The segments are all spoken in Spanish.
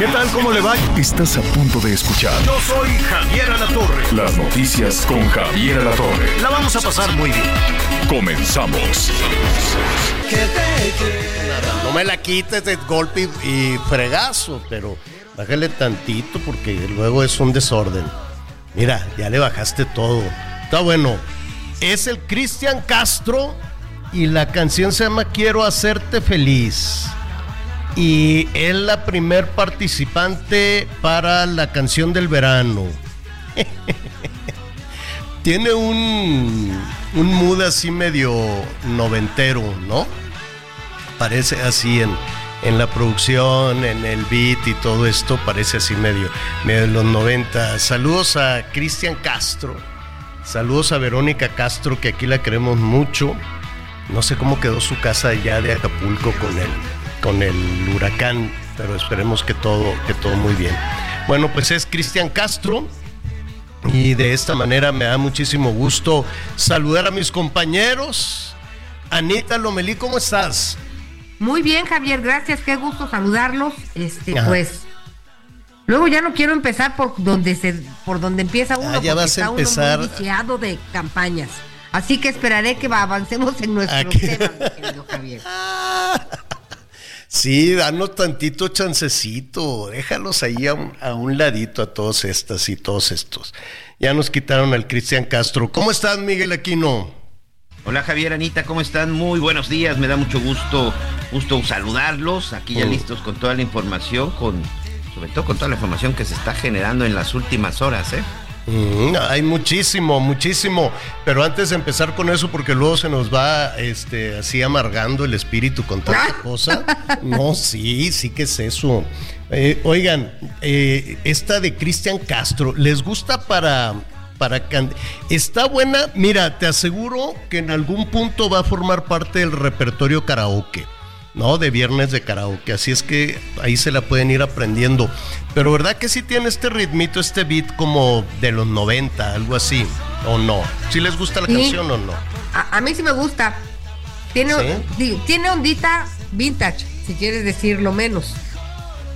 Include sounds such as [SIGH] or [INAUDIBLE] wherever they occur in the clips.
¿Qué tal? ¿Cómo le va? Estás a punto de escuchar Yo soy Javier Alatorre. las noticias con Javier Alatorre. La vamos a pasar muy bien. Comenzamos. No me la quites de golpe y, y fregazo, pero bájale tantito porque luego es un desorden. Mira, ya le bajaste todo. Está bueno. Es el Cristian Castro y la canción se llama Quiero hacerte feliz. Y es la primer participante para la canción del verano. [LAUGHS] Tiene un, un mood así medio noventero, ¿no? Parece así en, en la producción, en el beat y todo esto, parece así medio, medio de los 90. Saludos a Cristian Castro, saludos a Verónica Castro, que aquí la queremos mucho. No sé cómo quedó su casa allá de Acapulco con el, con el huracán, pero esperemos que todo, que todo muy bien. Bueno, pues es Cristian Castro. Y de esta manera me da muchísimo gusto saludar a mis compañeros. Anita Lomelí, ¿cómo estás? Muy bien, Javier, gracias, qué gusto saludarlos. Este, Ajá. pues. Luego ya no quiero empezar por donde se, por donde empieza uno, Ah, ya vas a uno empezar. muy viciado de campañas. Así que esperaré que va- avancemos en nuestro Aquí. tema, Javier. [LAUGHS] Sí, danos tantito chancecito, déjalos ahí a un, a un ladito a todos estas y todos estos. Ya nos quitaron al Cristian Castro. ¿Cómo estás, Miguel Aquino? Hola Javier, Anita, ¿cómo están? Muy buenos días, me da mucho gusto, gusto saludarlos, aquí ya Mm. listos con toda la información, con, sobre todo con toda la información que se está generando en las últimas horas, ¿eh? Mm, hay muchísimo, muchísimo. Pero antes de empezar con eso, porque luego se nos va este, así amargando el espíritu con tanta [LAUGHS] cosa. No, sí, sí que es eso. Eh, oigan, eh, esta de Cristian Castro, ¿les gusta para, para Está buena, mira, te aseguro que en algún punto va a formar parte del repertorio karaoke. ¿No? De viernes de karaoke. Así es que ahí se la pueden ir aprendiendo. Pero ¿verdad que sí tiene este ritmito, este beat como de los 90, algo así? ¿O no? ¿Sí les gusta la Sí. canción o no? A, a mí sí me gusta. Tiene, ¿Sí? tiene ondita vintage, si quieres decirlo menos.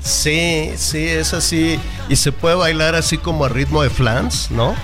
Sí, sí, es así. Y se puede bailar así como a ritmo de flans, ¿no?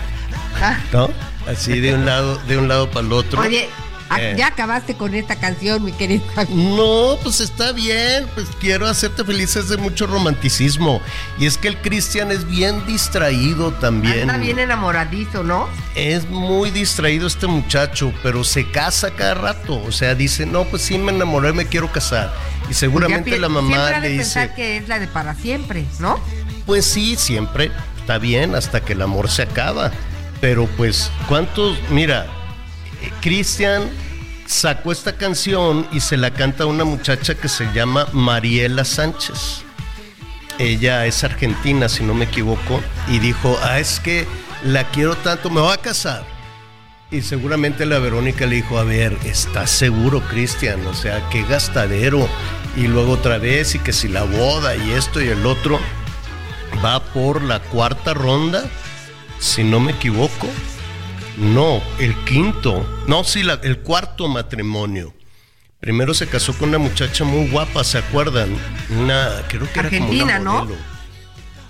Ah, ¿No? Así de un lado, de un lado para el otro. Oye, Eh. ya acabaste con esta canción, mi querido Javier. No, pues está bien, pues quiero hacerte feliz, es de mucho romanticismo. Y es que el Cristian es bien distraído también. Anda bien enamoradizo, ¿no? Es muy distraído este muchacho, pero se casa cada rato. O sea, dice, no, pues sí me enamoré, me quiero casar. Y seguramente la mamá le dice, que es la de para siempre, ¿no? pues sí, siempre está bien hasta que el amor se acaba. Pero pues, ¿cuántos? Mira, Cristian sacó esta canción y se la canta a una muchacha que se llama Mariela Sánchez. Ella es argentina, si no me equivoco, y dijo, ah, es que la quiero tanto, me voy a casar. Y seguramente la Verónica le dijo, a ver, ¿estás seguro, Cristian? O sea, qué gastadero. Y luego otra vez, y que si la boda y esto y el otro, va por la cuarta ronda, si no me equivoco. No, el quinto. No, sí, la- el cuarto matrimonio. Primero se casó con una muchacha muy guapa, ¿se acuerdan? Una, creo que era como Argentina, una ¿no?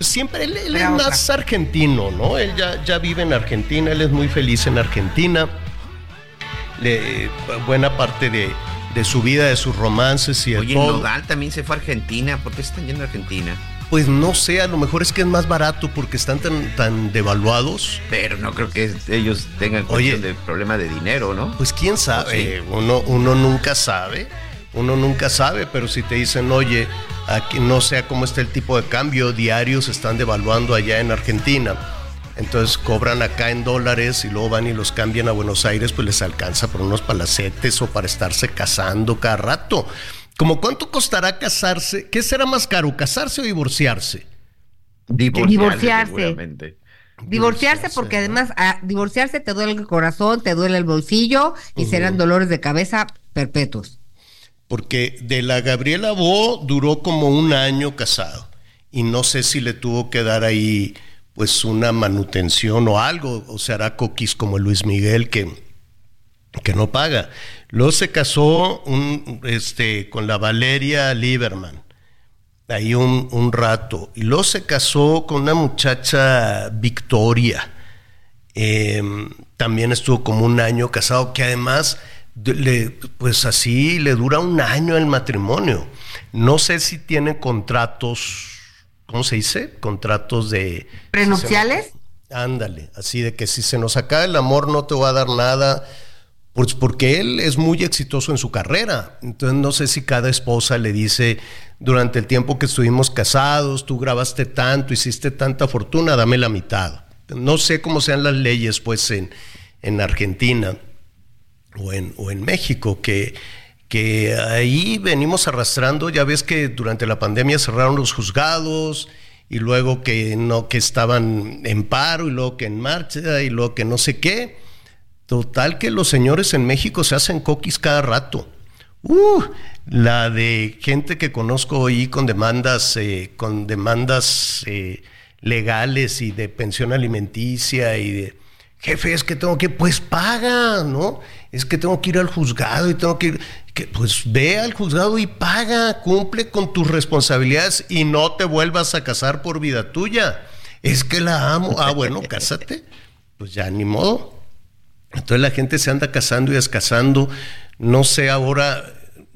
Siempre él, él es otra. más argentino, ¿no? Él ya, ya vive en Argentina, él es muy feliz en Argentina. Le- buena parte de, de su vida, de sus romances y de Oye. Nodal también se fue a Argentina, ¿por qué se están yendo a Argentina? Pues no sé, a lo mejor es que es más barato porque están tan, tan devaluados. Pero no creo que ellos tengan Oye. cuestión de problema de dinero, ¿no? Pues quién sabe, uno, uno nunca sabe, uno nunca sabe, pero si te dicen, oye, aquí no sé cómo está el tipo de cambio, diarios están devaluando allá en Argentina. Entonces cobran acá en dólares y luego van y los cambian a Buenos Aires, pues les alcanza por unos palacetes o para estarse casando cada rato. ¿Cómo cuánto costará casarse? ¿Qué será más caro, casarse o divorciarse? Divorciarse. Divorciarse Divorciarse, porque ¿no? además a divorciarse te duele el corazón, te duele el bolsillo y serán dolores de cabeza perpetuos. Porque de la Gabriela Bo duró como un año casado y no sé si le tuvo que dar ahí pues una manutención o algo, o se hará coquis como Luis Miguel que, que no paga. Luego se casó un, este, con la Valeria Lieberman, ahí un, un rato, y luego se casó con una muchacha Victoria. Eh, también estuvo como un año casado, que además, de- le- pues así le dura un año el matrimonio. No sé si tiene contratos, ¿cómo se dice? Contratos de... ¿Prenupciales? Ándale, así de que si se nos acaba el amor no te va a dar nada, porque él es muy exitoso en su carrera. Entonces no sé si cada esposa le dice, durante el tiempo que estuvimos casados, tú grabaste tanto, hiciste tanta fortuna, dame la mitad. No sé cómo sean las leyes pues en, en Argentina o en, o en México, que, que ahí venimos arrastrando, ya ves que durante la pandemia cerraron los juzgados y luego que no, que estaban en paro y luego que en marcha y luego que no sé qué. Total que los señores en México se hacen coquis cada rato. Uh, la de gente que conozco ahí con demandas, eh, con demandas eh, legales y de pensión alimenticia y de jefe, es que tengo que, pues paga, ¿no? Es que tengo que ir al juzgado y tengo que ir, que, pues ve al juzgado y paga, cumple con tus responsabilidades y no te vuelvas a casar por vida tuya. Es que la amo. Ah, bueno, [LAUGHS] cásate. Pues ya ni modo. Entonces la gente se anda casando y descasando. No sé ahora,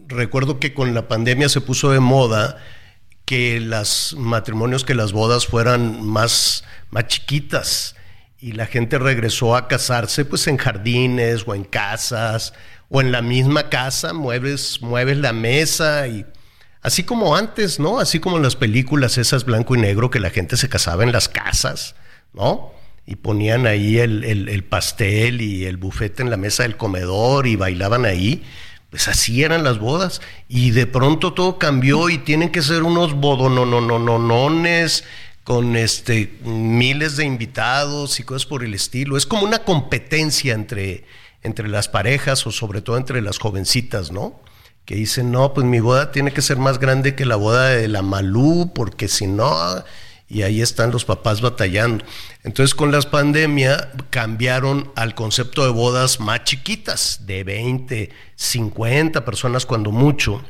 recuerdo que con la pandemia se puso de moda que los matrimonios, que las bodas fueran más, más chiquitas y la gente regresó a casarse pues en jardines o en casas o en la misma casa, mueves, mueves la mesa y así como antes, ¿no? Así como en las películas esas blanco y negro que la gente se casaba en las casas, ¿no? Y ponían ahí el, el, el pastel y el bufete en la mesa del comedor y bailaban ahí. Pues así eran las bodas. Y de pronto todo cambió y tienen que ser unos bodononononones con este miles de invitados y cosas por el estilo. Es como una competencia entre, entre las parejas o sobre todo entre las jovencitas, ¿no? Que dicen, no, pues mi boda tiene que ser más grande que la boda de la Malú, porque si no, y ahí están los papás batallando. Entonces con las pandemias cambiaron al concepto de bodas más chiquitas, de 20, 50 personas cuando mucho.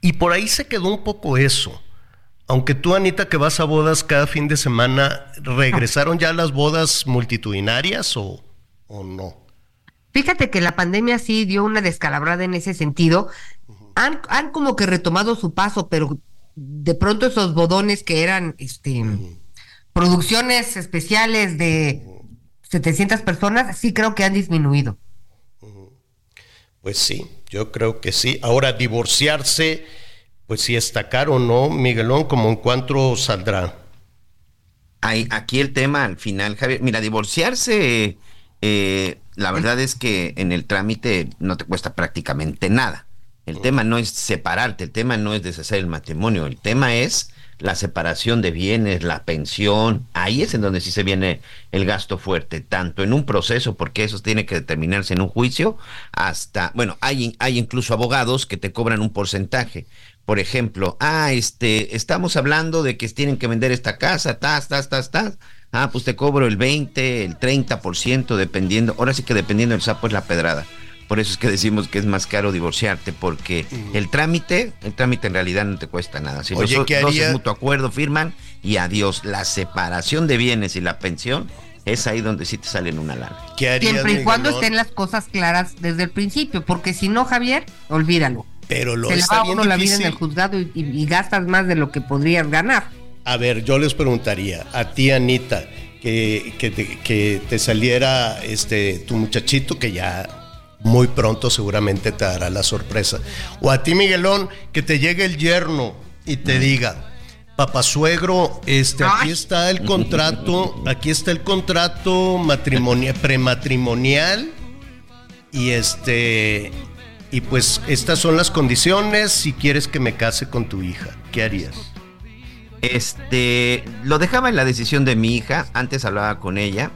Y por ahí se quedó un poco eso. Aunque tú, Anita, que vas a bodas cada fin de semana, ¿regresaron ya las bodas multitudinarias o, o no? Fíjate que la pandemia sí dio una descalabrada en ese sentido. Han, han como que retomado su paso, pero de pronto esos bodones que eran este producciones especiales de 700 personas, sí creo que han disminuido. Pues sí, yo creo que sí. Ahora, divorciarse, pues sí está caro, ¿no, Miguelón? ¿Como en cuánto saldrá? Hay, aquí el tema al final, Javier. Mira, divorciarse, eh, la verdad es que en el trámite no te cuesta prácticamente nada. El tema no es separarte, el tema no es deshacer el matrimonio, el tema es la separación de bienes, la pensión. Ahí es en donde sí se viene el gasto fuerte, tanto en un proceso, porque eso tiene que determinarse en un juicio, hasta, bueno, hay, hay incluso abogados que te cobran un porcentaje. Por ejemplo, ah, este, estamos hablando de que tienen que vender esta casa, tas, tas, tas, tas. Ah, pues te cobro el 20, el 30%, dependiendo. Ahora sí que dependiendo del sapo es la pedrada. Por eso es que decimos que es más caro divorciarte, porque el trámite, el trámite en realidad no te cuesta nada. Si Oye, los ¿qué dos haría? es mutuo acuerdo firman y adiós. La separación de bienes y la pensión es ahí donde sí te salen una lana. ¿Qué harías, Siempre y cuando estén las cosas claras desde el principio, porque si no, Javier, olvídalo. Pero lo Se le está va a bien uno la vida en el juzgado y, y- y gastas más de lo que podrías ganar. A ver, yo les preguntaría a ti, Anita, que, que, te, que te saliera este tu muchachito que ya muy pronto seguramente te dará la sorpresa. O a ti, Miguelón, que te llegue el yerno y te diga, papá suegro, este, aquí está el contrato, aquí está el contrato matrimonial, prematrimonial y este y pues estas son las condiciones si quieres que me case con tu hija. ¿Qué harías? Este, lo dejaba en la decisión de mi hija, antes hablaba con ella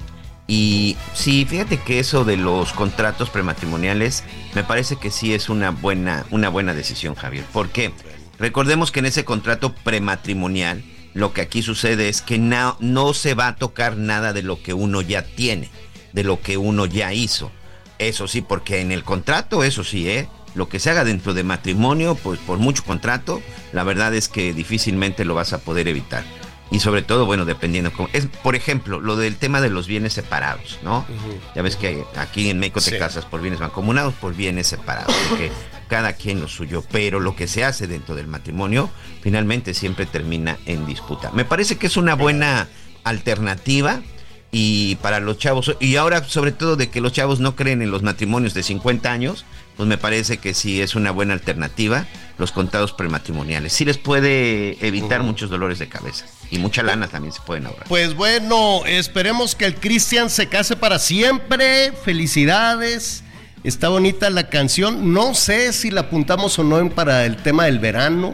y sí, fíjate que eso de los contratos prematrimoniales me parece que sí es una buena una buena decisión, Javier, porque recordemos que en ese contrato prematrimonial lo que aquí sucede es que no, no se va a tocar nada de lo que uno ya tiene, de lo que uno ya hizo. Eso sí, porque en el contrato, eso sí, ¿eh? Lo que se haga dentro de matrimonio, pues por mucho contrato, la verdad es que difícilmente lo vas a poder evitar. Y sobre todo, bueno, dependiendo. Cómo, es, por ejemplo, lo del tema de los bienes separados, ¿no? Ya ves que aquí en México te casas por bienes mancomunados, por bienes separados, porque cada quien lo suyo. Pero lo que se hace dentro del matrimonio, finalmente siempre termina en disputa. Me parece que es una buena alternativa y para los chavos, y ahora sobre todo de que los chavos no creen en los matrimonios de 50 años, pues me parece que sí es una buena alternativa los contados prematrimoniales. Sí les puede evitar muchos dolores de cabeza y mucha lana también se pueden ahorrar. Pues bueno, esperemos que el Cristian se case para siempre. Felicidades. Está bonita la canción. No sé si la apuntamos o no para el tema del verano.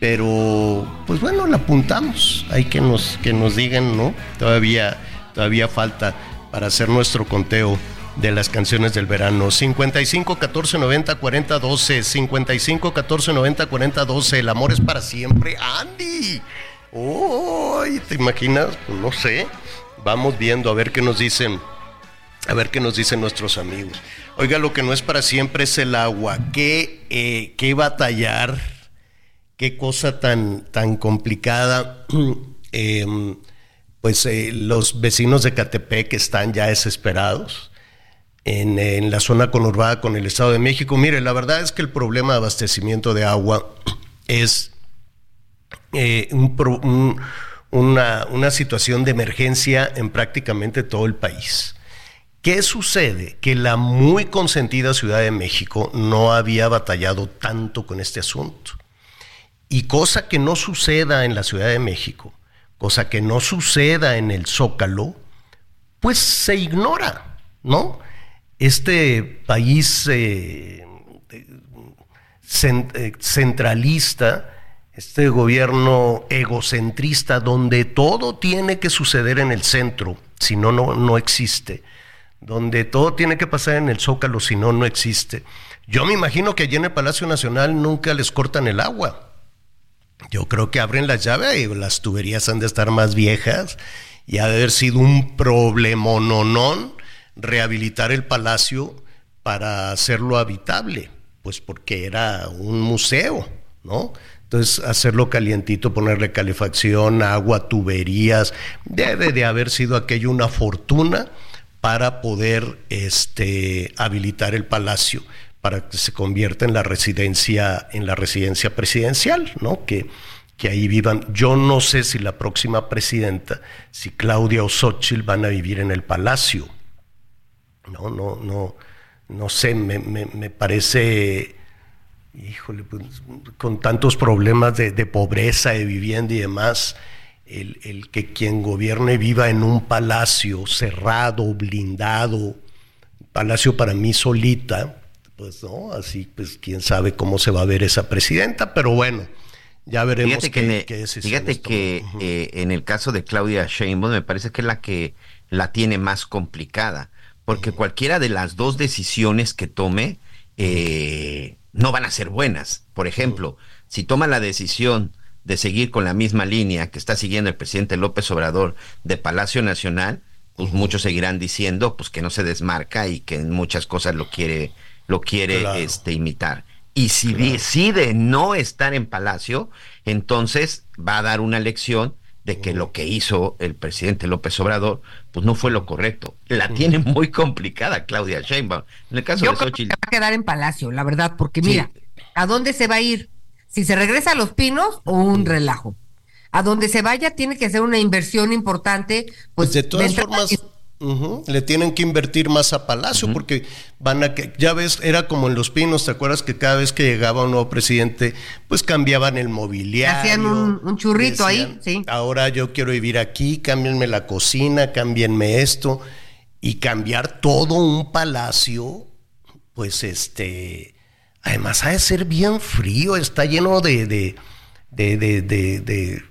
Pero, pues bueno, la apuntamos. Hay que nos, que nos digan, ¿no? Todavía Todavía falta para hacer nuestro conteo de las canciones del verano. 55 14 90 40 12. 55 14 90 40 12. El amor es para siempre. Andy. ¡Uy! ¿Te imaginas? Pues no sé. Vamos viendo a ver qué nos dicen. A ver qué nos dicen nuestros amigos. Oiga, lo que no es para siempre es el agua. ¿Qué, eh, qué batallar? ¿Qué cosa tan, tan complicada? [CLEARS THROAT] eh, pues eh, los vecinos de Catepec están ya desesperados en, la zona conurbada con el Estado de México. Mire, la verdad es que el problema de abastecimiento de agua [CLEARS THROAT] es eh, una, situación de emergencia en prácticamente todo el país. ¿Qué sucede? Que la muy consentida Ciudad de México no había batallado tanto con este asunto. Y cosa que no suceda en la Ciudad de México, cosa que no suceda en el Zócalo, pues se ignora, ¿no? Este país eh, eh, centralista, este gobierno egocentrista, donde todo tiene que suceder en el centro, si no, no existe, donde todo tiene que pasar en el Zócalo, si no, no existe. Yo me imagino que allí en el Palacio Nacional nunca les cortan el agua yo creo que abren la llave y las tuberías han de estar más viejas y ha de haber sido un problema no rehabilitar el palacio para hacerlo habitable, pues porque era un museo, ¿no? Entonces, hacerlo calientito, ponerle calefacción, agua, tuberías, debe de haber sido aquello una fortuna para poder este, habilitar el palacio para que se convierta en la residencia, en la residencia presidencial, ¿no? Que, que ahí vivan. Yo no sé si la próxima presidenta, si Claudia o Xochitl van a vivir en el palacio. No, no, no, no sé, me, me, parece, híjole, pues, con tantos problemas de, de, pobreza, de vivienda y demás, el, el que quien gobierne viva en un palacio cerrado, blindado, palacio para mí solita, pues no, así pues quién sabe cómo se va a ver esa presidenta, pero bueno, ya veremos fíjate qué, que, Fíjate que eh, en el caso de Claudia Sheinbaum me parece que es la que la tiene más complicada, porque cualquiera de las dos decisiones que tome eh, no van a ser buenas. Por ejemplo, si toma la decisión de seguir con la misma línea que está siguiendo el presidente López Obrador de Palacio Nacional, pues muchos seguirán diciendo pues que no se desmarca y que en muchas cosas lo quiere lo quiere este, imitar. Y si decide no estar en Palacio, entonces va a dar una lección de que lo que hizo el presidente López Obrador, pues no fue lo correcto. La tiene muy complicada Claudia Sheinbaum. En el caso Yo de creo que va a quedar en Palacio, la verdad, porque mira, ¿a dónde se va a ir? Si se regresa a Los Pinos o un relajo. A donde se vaya tiene que hacer una inversión importante, pues, pues de todas formas le tienen que invertir más a Palacio porque van a que, ya ves, era como en Los Pinos, ¿te acuerdas que cada vez que llegaba un nuevo presidente, pues cambiaban el mobiliario? Hacían un, churrito ahí, sí. Ahora yo quiero vivir aquí, cámbienme la cocina, cámbienme esto. Y cambiar todo un palacio, pues este, Además, ha de ser bien frío, está lleno de, de, de, de, de- de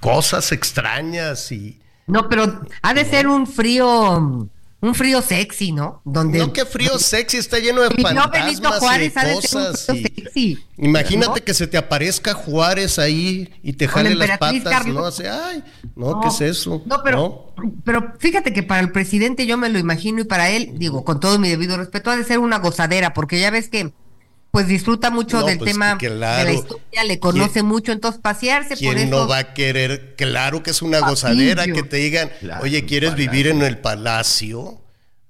cosas extrañas y... No, pero ha de ser un frío, un frío sexy, ¿no? Donde No, qué frío sexy, está lleno de fantasmas Juárez, y cosas. sexy, Imagínate ¿no? que se te aparezca Juárez ahí y te la jale las patas, Carlos. ¿no? Así, ay, no, ¿qué es eso? No, pero, pero fíjate que para el presidente yo me lo imagino y para él, digo, con todo mi debido respeto, ha de ser una gozadera, porque ya ves que pues disfruta mucho No, del pues, tema claro. de la historia, le conoce mucho, entonces pasearse por ¿Quién eso. no va a querer? Claro que es una gozadera Papillo. que te digan, Claro, oye, ¿quieres vivir en el palacio?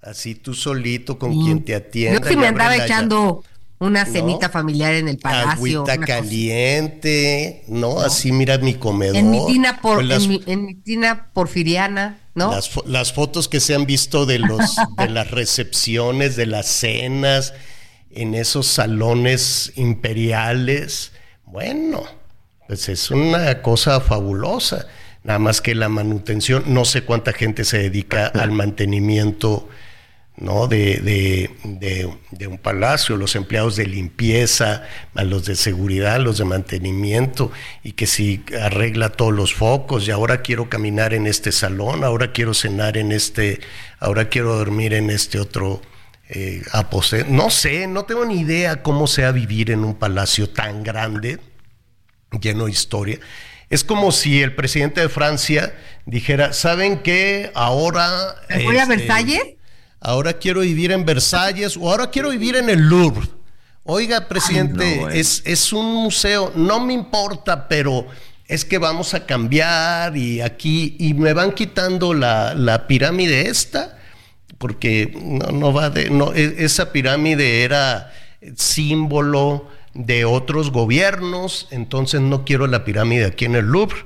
Así tú solito con Sí. quien te atienda. Yo sí me andaba echando una ¿No? cenita familiar en el palacio. Agüita caliente, ¿no? Así mira mi comedor. En mi tina por, Pues las, en, mi, en mi tina porfiriana, ¿no? las las fotos que se han visto de los [LAUGHS] de las recepciones, de las cenas, en esos salones imperiales, bueno, pues es una cosa fabulosa. Nada más que la manutención, no sé cuánta gente se dedica [LAUGHS] al mantenimiento ¿no? De, de, de- de un palacio, los empleados de limpieza, a los de seguridad, los de mantenimiento, y que si arregla todos los focos, y ahora quiero caminar en este salón, ahora quiero cenar en este, ahora quiero dormir en este otro eh. No sé, no tengo ni idea cómo sea vivir en un palacio tan grande, lleno de historia. Es como si el presidente de Francia dijera, ¿saben qué? Ahora... ¿Me voy a este, Versalles? ahora quiero vivir en Versalles o ahora quiero vivir en el Louvre. Oiga, presidente, no, es, es un museo, no me importa, pero es que vamos a cambiar y aquí, y me van quitando la, la pirámide esta, porque no, no va de, no, e- esa pirámide era símbolo de otros gobiernos, entonces no quiero la pirámide aquí en el Louvre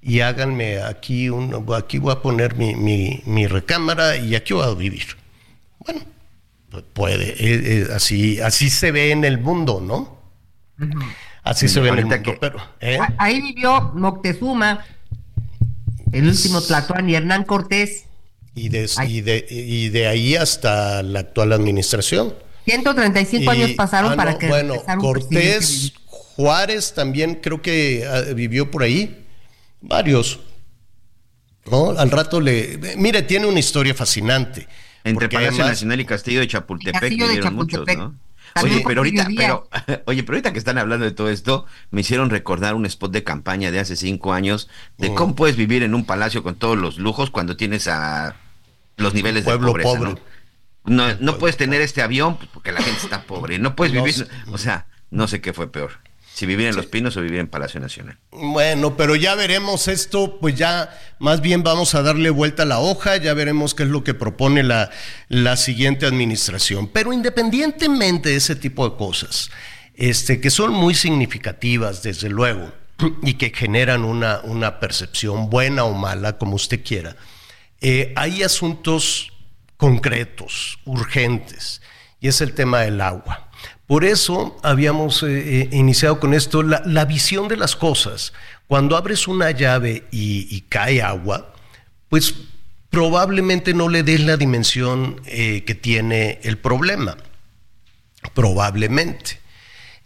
y háganme aquí, un, aquí voy a poner mi, mi, mi recámara y aquí voy a vivir. Bueno, pues puede, eh, eh, así, así se ve en el mundo, ¿no? Así se ve en el mundo, que- pero... ¿eh? Ahí vivió Moctezuma, el último Tlatuán y Hernán Cortés. Y de, y, de, y de ahí hasta la actual administración. 135 años Y- pasaron ah, para no, que Bueno, Cortés. Juárez también creo que ah, vivió por ahí. Varios. ¿No? Al rato le. Mire, tiene una historia fascinante. Entre Palacio además- Nacional y Castillo de Chapultepec Castillo de muchos. ¿no? También Oye, pero ahorita, pero, [LAUGHS] oye, pero ahorita que están hablando de todo esto, me hicieron recordar un spot de campaña de hace cinco años de Mm. cómo puedes vivir en un palacio con todos los lujos cuando tienes a los niveles de Pueblo pobreza, pobre. ¿no? No, no puedes tener este avión porque la gente está pobre. No puedes vivir, o sea, no sé qué fue peor. Si vivir en Los Pinos o vivir en Palacio Nacional. Bueno, pero ya veremos esto, pues ya más bien vamos a darle vuelta a la hoja, ya veremos qué es lo que propone la, la siguiente administración. Pero independientemente de ese tipo de cosas, este, que son muy significativas, desde luego, [CLEARS THROAT] y que generan una, una percepción buena o mala, como usted quiera, eh, hay asuntos concretos, urgentes, y es el tema del agua. Por eso habíamos eh, eh, iniciado con esto, la, visión de las cosas. Cuando abres una llave y, cae agua, pues probablemente no le des la dimensión que tiene el problema. Probablemente.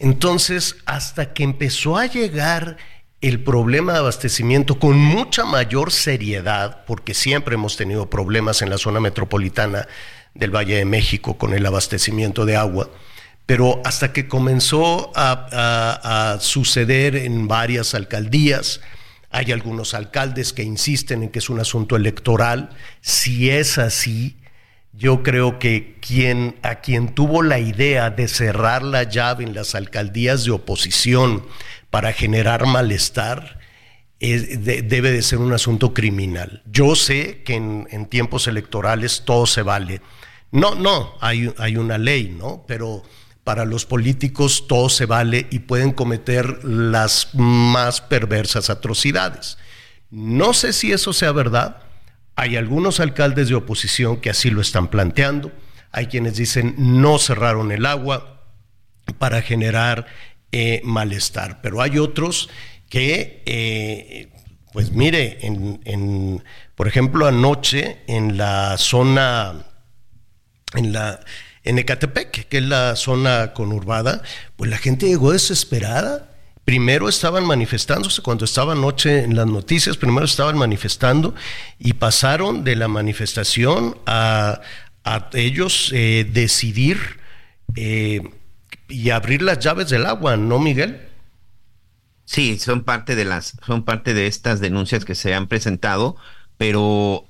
Entonces, hasta que empezó a llegar el problema de abastecimiento con mucha mayor seriedad, porque siempre hemos tenido problemas en la zona metropolitana del Valle de México con el abastecimiento de agua, pero hasta que comenzó a, suceder en varias alcaldías, hay algunos alcaldes que insisten en que es un asunto electoral, si es así, yo creo que quien, a quien tuvo la idea de cerrar la llave en las alcaldías de oposición para generar malestar, es- de- debe de ser un asunto criminal. Yo sé que en, tiempos electorales todo se vale. No, no, hay una ley, ¿no? Pero para los políticos todo se vale y pueden cometer las más perversas atrocidades. No sé si eso sea verdad. Hay algunos alcaldes de oposición que así lo están planteando. Hay quienes dicen no cerraron el agua para generar eh, malestar. Pero hay otros que, eh, pues mire, por ejemplo, anoche en la zona, en la, en Ecatepec, que es la zona conurbada, pues la gente llegó desesperada. Primero estaban manifestándose, cuando estaba anoche en las noticias, primero estaban manifestando y pasaron de la manifestación a, ellos eh, decidir y abrir las llaves del agua, ¿no, Miguel? Sí, son parte de las, son parte de estas denuncias que se han presentado, pero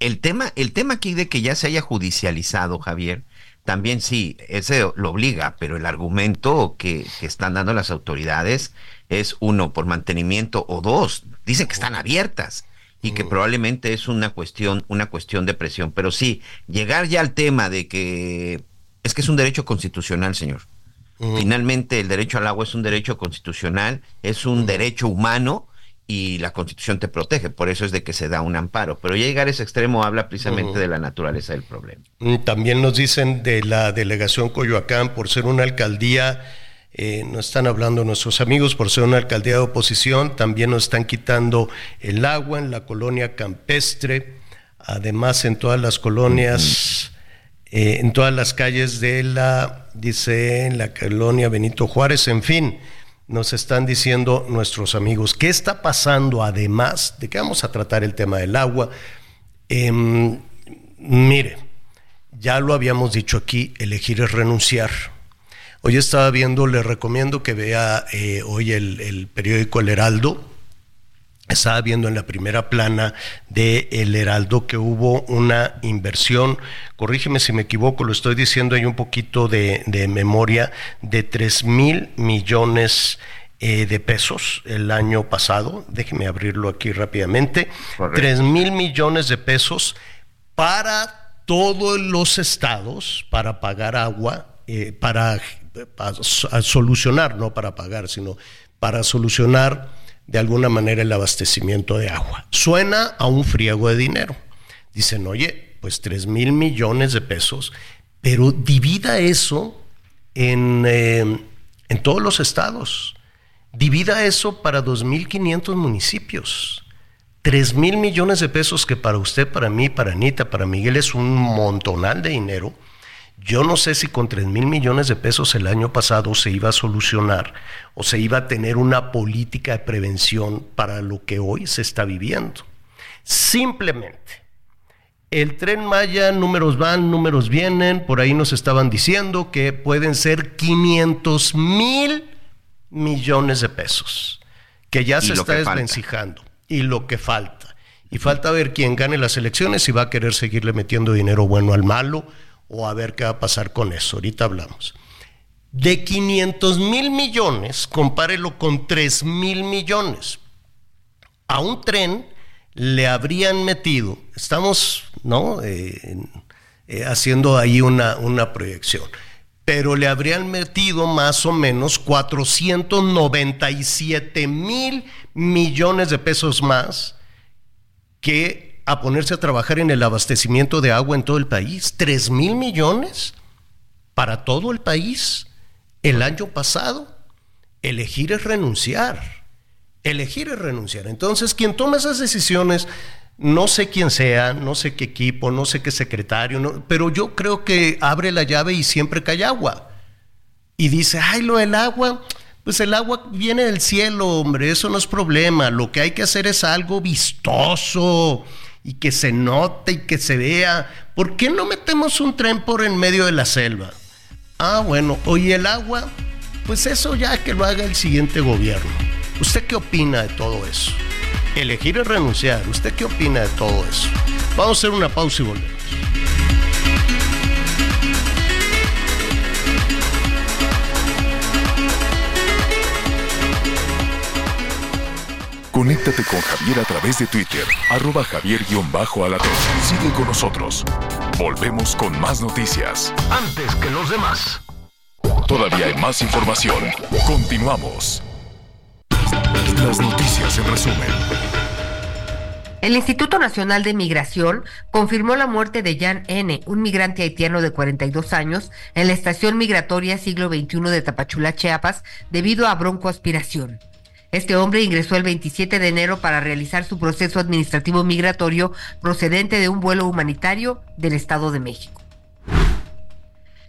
el tema, el tema aquí de que ya se haya judicializado, Javier, también sí, ese lo obliga, pero el argumento que, que, están dando las autoridades es uno, por mantenimiento, o dos, dicen que están abiertas y que probablemente es una cuestión, una cuestión de presión. Pero sí, llegar ya al tema de que es que es un derecho constitucional, señor. Finalmente, el derecho al agua es un derecho constitucional, es un derecho humano y la constitución te protege, por eso es de que se da un amparo. Pero llegar a ese extremo habla precisamente de la naturaleza del problema. Mm, también nos dicen de la delegación Coyoacán, por ser una alcaldía, eh, no están hablando nuestros amigos, por ser una alcaldía de oposición, también nos están quitando el agua en la colonia campestre, además en todas las colonias... Eh, en todas las calles de la, dice, en la colonia Benito Juárez, en fin, nos están diciendo nuestros amigos. ¿Qué está pasando además de que vamos a tratar el tema del agua? Em, mire, ya lo habíamos dicho aquí, elegir es renunciar. Hoy estaba viendo, le recomiendo que vea eh, hoy el periódico El Heraldo, estaba viendo en la primera plana de El Heraldo que hubo una inversión, corrígeme si me equivoco, lo estoy diciendo ahí un poquito de, de memoria, de 3 mil millones eh, de pesos el año pasado, déjeme abrirlo aquí rápidamente, Correcto. 3 mil millones de pesos para todos los estados, para pagar agua, eh, para, para solucionar, no para pagar, sino para solucionar de alguna manera el abastecimiento de agua. Suena a un friego de dinero. Dicen, oye, pues 3 mil millones de pesos, pero divida eso en, eh, en todos los estados. Divida eso para 2.500 municipios. 3 mil millones de pesos que para usted, para mí, para Anita, para Miguel es un montonal de dinero yo no sé si con 3 mil millones de pesos el año pasado se iba a solucionar o se iba a tener una política de prevención para lo que hoy se está viviendo. Simplemente, el tren Maya, números van, números vienen, por ahí nos estaban diciendo que pueden ser 500 mil millones de pesos, que ya se está desvencijando, y lo que falta. Y falta ver quién gane las elecciones, si va a querer seguirle metiendo dinero bueno al malo o a ver qué va a pasar con eso. Ahorita hablamos. De 500 mil millones, compárelo con 3 mil millones. A un tren le habrían metido, estamos ¿no? Eh, eh, haciendo ahí una, una proyección, pero le habrían metido más o menos 497 mil millones de pesos más que a ponerse a trabajar en el abastecimiento de agua en todo el país. ¿Tres mil millones para todo el país el año pasado. Elegir es renunciar. Elegir es renunciar. Entonces, quien toma esas decisiones, no sé quién sea, no sé qué equipo, no sé qué secretario, pero yo creo que abre la llave y siempre cae agua. Y dice, ay, lo del agua, pues el agua viene del cielo, hombre, eso no es problema. Lo que hay que hacer es algo vistoso y que se note y que se vea. ¿Por qué no metemos un tren por en medio de la selva? Ah, bueno, oye, el agua, pues eso ya que lo haga el siguiente gobierno. ¿Usted qué opina de todo eso? Elegir es renunciar. ¿Usted qué opina de todo eso? Vamos a hacer una pausa y volvemos. Conéctate con Javier a través de Twitter, arroba javier-alatón. Sigue con nosotros. Volvemos con más noticias. Antes que los demás. Todavía hay más información. Continuamos. Las noticias en resumen. El Instituto Nacional de Migración confirmó la muerte de Jan N., un migrante haitiano de 42 años, en la estación migratoria siglo XXI de Tapachula, Chiapas, debido a broncoaspiración. Este hombre ingresó el 27 de enero para realizar su proceso administrativo migratorio procedente de un vuelo humanitario del Estado de México.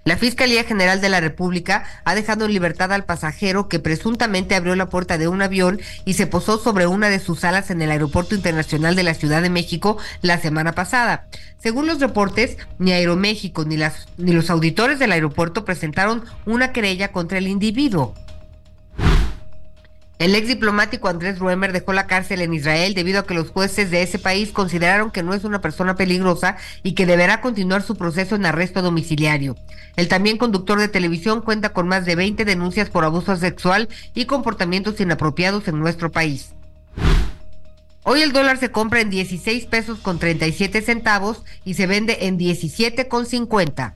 La Fiscalía General de la República ha dejado en libertad al pasajero que presuntamente abrió la puerta de un avión y se posó sobre una de sus alas en el Aeropuerto Internacional de la Ciudad de México la semana pasada. Según los reportes, ni Aeroméxico ni, ni los auditores del aeropuerto presentaron una querella contra el individuo. El ex diplomático Andrés Ruemer dejó la cárcel en Israel debido a que los jueces de ese país consideraron que no es una persona peligrosa y que deberá continuar su proceso en arresto domiciliario. El también conductor de televisión cuenta con más de 20 denuncias por abuso sexual y comportamientos inapropiados en nuestro país. Hoy el dólar se compra en 16 pesos con 37 centavos y se vende en 17 con 50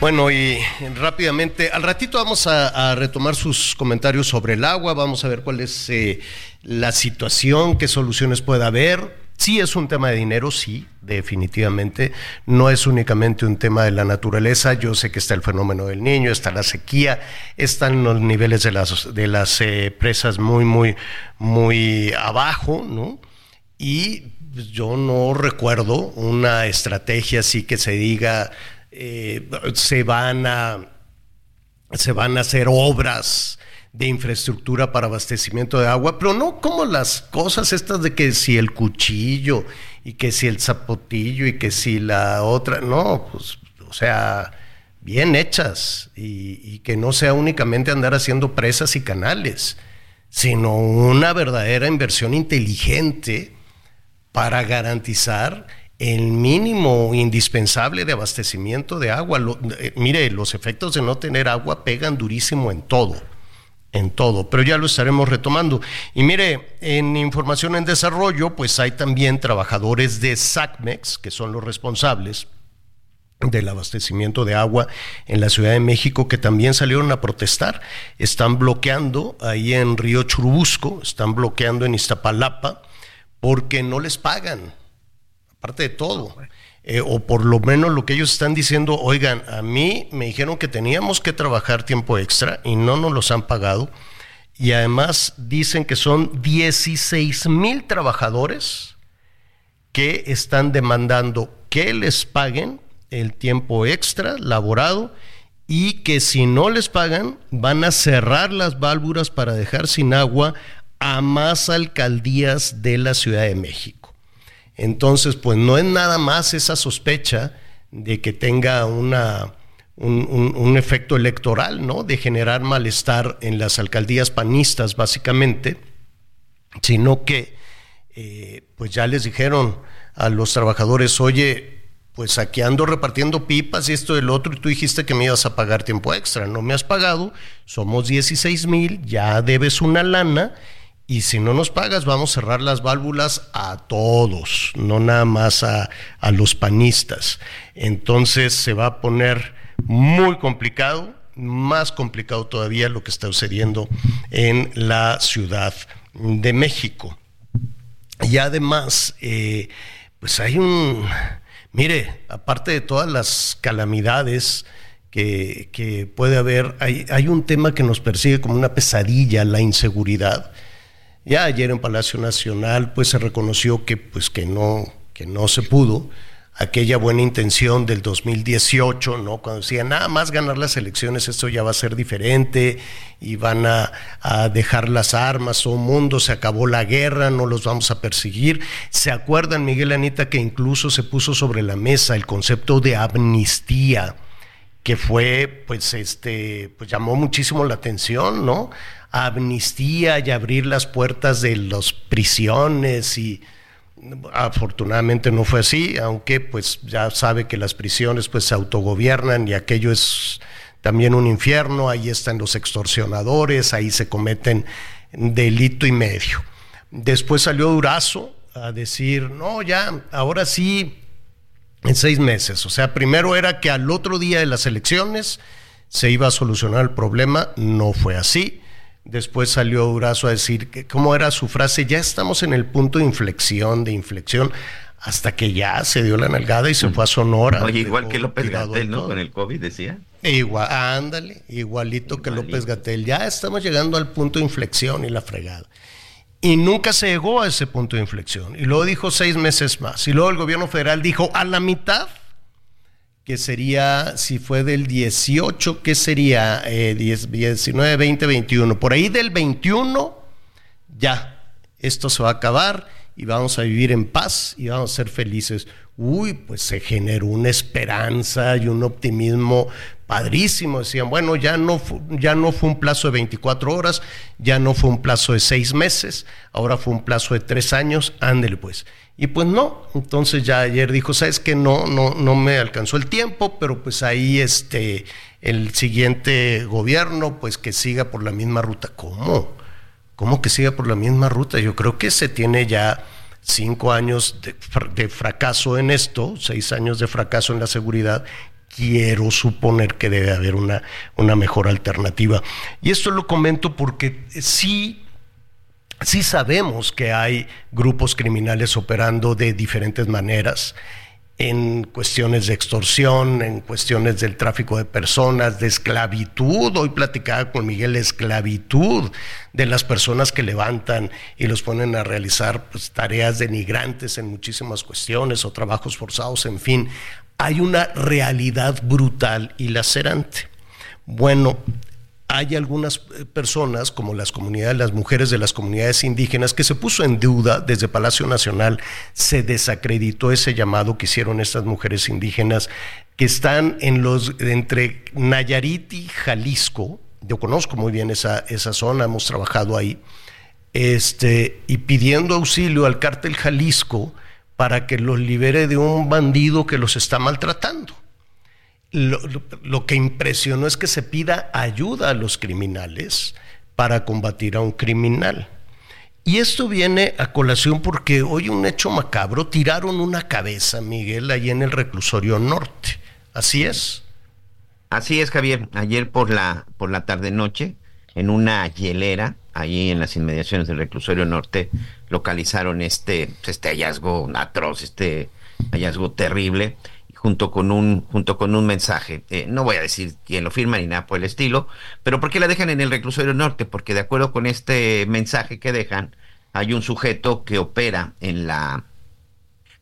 Bueno, y rápidamente, al ratito vamos a, retomar sus comentarios sobre el agua, vamos a ver cuál es eh, la situación, qué soluciones puede haber. Sí es un tema de dinero, sí, definitivamente. No es únicamente un tema de la naturaleza. Yo sé que está el fenómeno del niño, está la sequía, están los niveles de las, de las eh, presas muy, muy, muy abajo, ¿no? Y yo no recuerdo una estrategia así que se diga eh, se, van a, se van a hacer obras de infraestructura para abastecimiento de agua, pero no como las cosas estas de que si el cuchillo y que si el zapotillo y que si la otra, no, pues, o sea, bien hechas y, y que no sea únicamente andar haciendo presas y canales, sino una verdadera inversión inteligente para garantizar el mínimo indispensable de abastecimiento de agua. Eh, mire, los efectos de no tener agua pegan durísimo en todo, en todo, pero ya lo estaremos retomando. Y mire, en información en desarrollo, pues hay también trabajadores de SACMEX, que son los responsables del abastecimiento de agua en la Ciudad de México que también salieron a protestar. Están bloqueando ahí en Río Churubusco, están bloqueando en Iztapalapa porque no les pagan aparte de todo. Eh, o por lo menos lo que ellos están diciendo, oigan, a mí me dijeron que teníamos que trabajar tiempo extra y no nos los han pagado. Y además dicen que son 16 mil trabajadores que están demandando que les paguen el tiempo extra laborado y que si no les pagan van a cerrar las válvulas para dejar sin agua a más alcaldías de la Ciudad de México. Entonces, pues no es nada más esa sospecha de que tenga una, un, efecto electoral, ¿no? De generar malestar en las alcaldías panistas, básicamente, sino que, eh, pues ya les dijeron a los trabajadores, oye, pues aquí ando repartiendo pipas y esto y el otro, y tú dijiste que me ibas a pagar tiempo extra, no me has pagado, somos 16 mil, ya debes una lana y si no nos pagas vamos a cerrar las válvulas a todos, no nada más a, los panistas. Entonces se va a poner muy complicado, más complicado todavía lo que está sucediendo en la Ciudad de México. Y además, eh, pues hay un, mire, aparte de todas las calamidades, que, que, puede haber, hay, hay, un tema que nos persigue como una pesadilla, la inseguridad. Ya ayer en Palacio Nacional pues se reconoció que pues que no que no se pudo aquella buena intención del 2018, ¿no? Cuando decía nada más ganar las elecciones esto ya va a ser diferente y van a, a dejar las armas, todo mundo, se acabó la guerra, no los vamos a perseguir. ¿Se acuerdan, Miguel Anita, que incluso se puso sobre la mesa el concepto de amnistía? que fue, pues, este, pues llamó muchísimo la atención, ¿no? Amnistía y abrir las puertas de las prisiones y afortunadamente no fue así, aunque pues ya sabe que las prisiones pues se autogobiernan y aquello es también un infierno, ahí están los extorsionadores, ahí se cometen delito y medio. Después salió Durazo a decir, no, ya, ahora sí, en seis meses. O sea, primero era que al otro día de las elecciones se iba a solucionar el problema, no fue así Después salió Durazo a decir que cómo era su frase, ya estamos en el punto de inflexión, de inflexión, hasta que ya se dio la nalgada y se fue a Sonora. Oye, igual que López Gatel, ¿no? Con el COVID decía. Igual, ándale, igualito que López Gatel. Ya estamos llegando al punto de inflexión y la fregada. Y nunca se llegó a ese punto de inflexión. Y luego dijo seis meses más. Y luego el gobierno federal dijo a la mitad, que sería, si fue del 18, ¿qué sería? Eh, 10, 19, 20, 21. Por ahí del 21, ya, esto se va a acabar y vamos a vivir en paz y vamos a ser felices. Uy, pues se generó una esperanza y un optimismo padrísimo. Decían, bueno, ya no, fu- ya no fue un plazo de 24 horas, ya no fue un plazo de seis meses, ahora fue un plazo de tres años, ándele pues. Y pues no, entonces ya ayer dijo, sabes que no, no, no me alcanzó el tiempo, pero pues ahí este, el siguiente gobierno, pues que siga por la misma ruta. ¿Cómo? ¿Cómo que siga por la misma ruta? Yo creo que se tiene ya cinco años de, de fracaso en esto, seis años de fracaso en la seguridad. Quiero suponer que debe haber una, una mejor alternativa. Y esto lo comento porque sí sí sabemos que hay grupos criminales operando de diferentes maneras en cuestiones de extorsión, en cuestiones del tráfico de personas, de esclavitud. Hoy platicaba con Miguel, la esclavitud de las personas que levantan y los ponen a realizar pues, tareas denigrantes en muchísimas cuestiones o trabajos forzados, en fin. Hay una realidad brutal y lacerante. Bueno, hay algunas eh, personas, como las comunidades, las mujeres de las comunidades indígenas, que se puso en duda desde Palacio Nacional, se desacreditó ese llamado que hicieron estas mujeres indígenas que están en los entre Nayarit y Jalisco. Yo conozco muy bien esa, esa zona, hemos trabajado ahí, este, y pidiendo auxilio al cártel Jalisco para que los libere de un bandido que los está maltratando. Lo, que impresionó es que se pida ayuda a los criminales para combatir a un criminal. Y esto viene a colación porque hoy un hecho macabro, tiraron una cabeza, Miguel, ahí en el reclusorio norte. Así es. Así es, Javier. Ayer por la, por la tarde-noche, en una hielera, allí en las inmediaciones del reclusorio norte, localizaron este, este hallazgo atroz, este hallazgo terrible, junto con un, junto con un mensaje. Eh, no voy a decir quién lo firma ni nada por el estilo, pero ¿por qué la dejan en el reclusorio norte? Porque de acuerdo con este mensaje que dejan, hay un sujeto que opera en la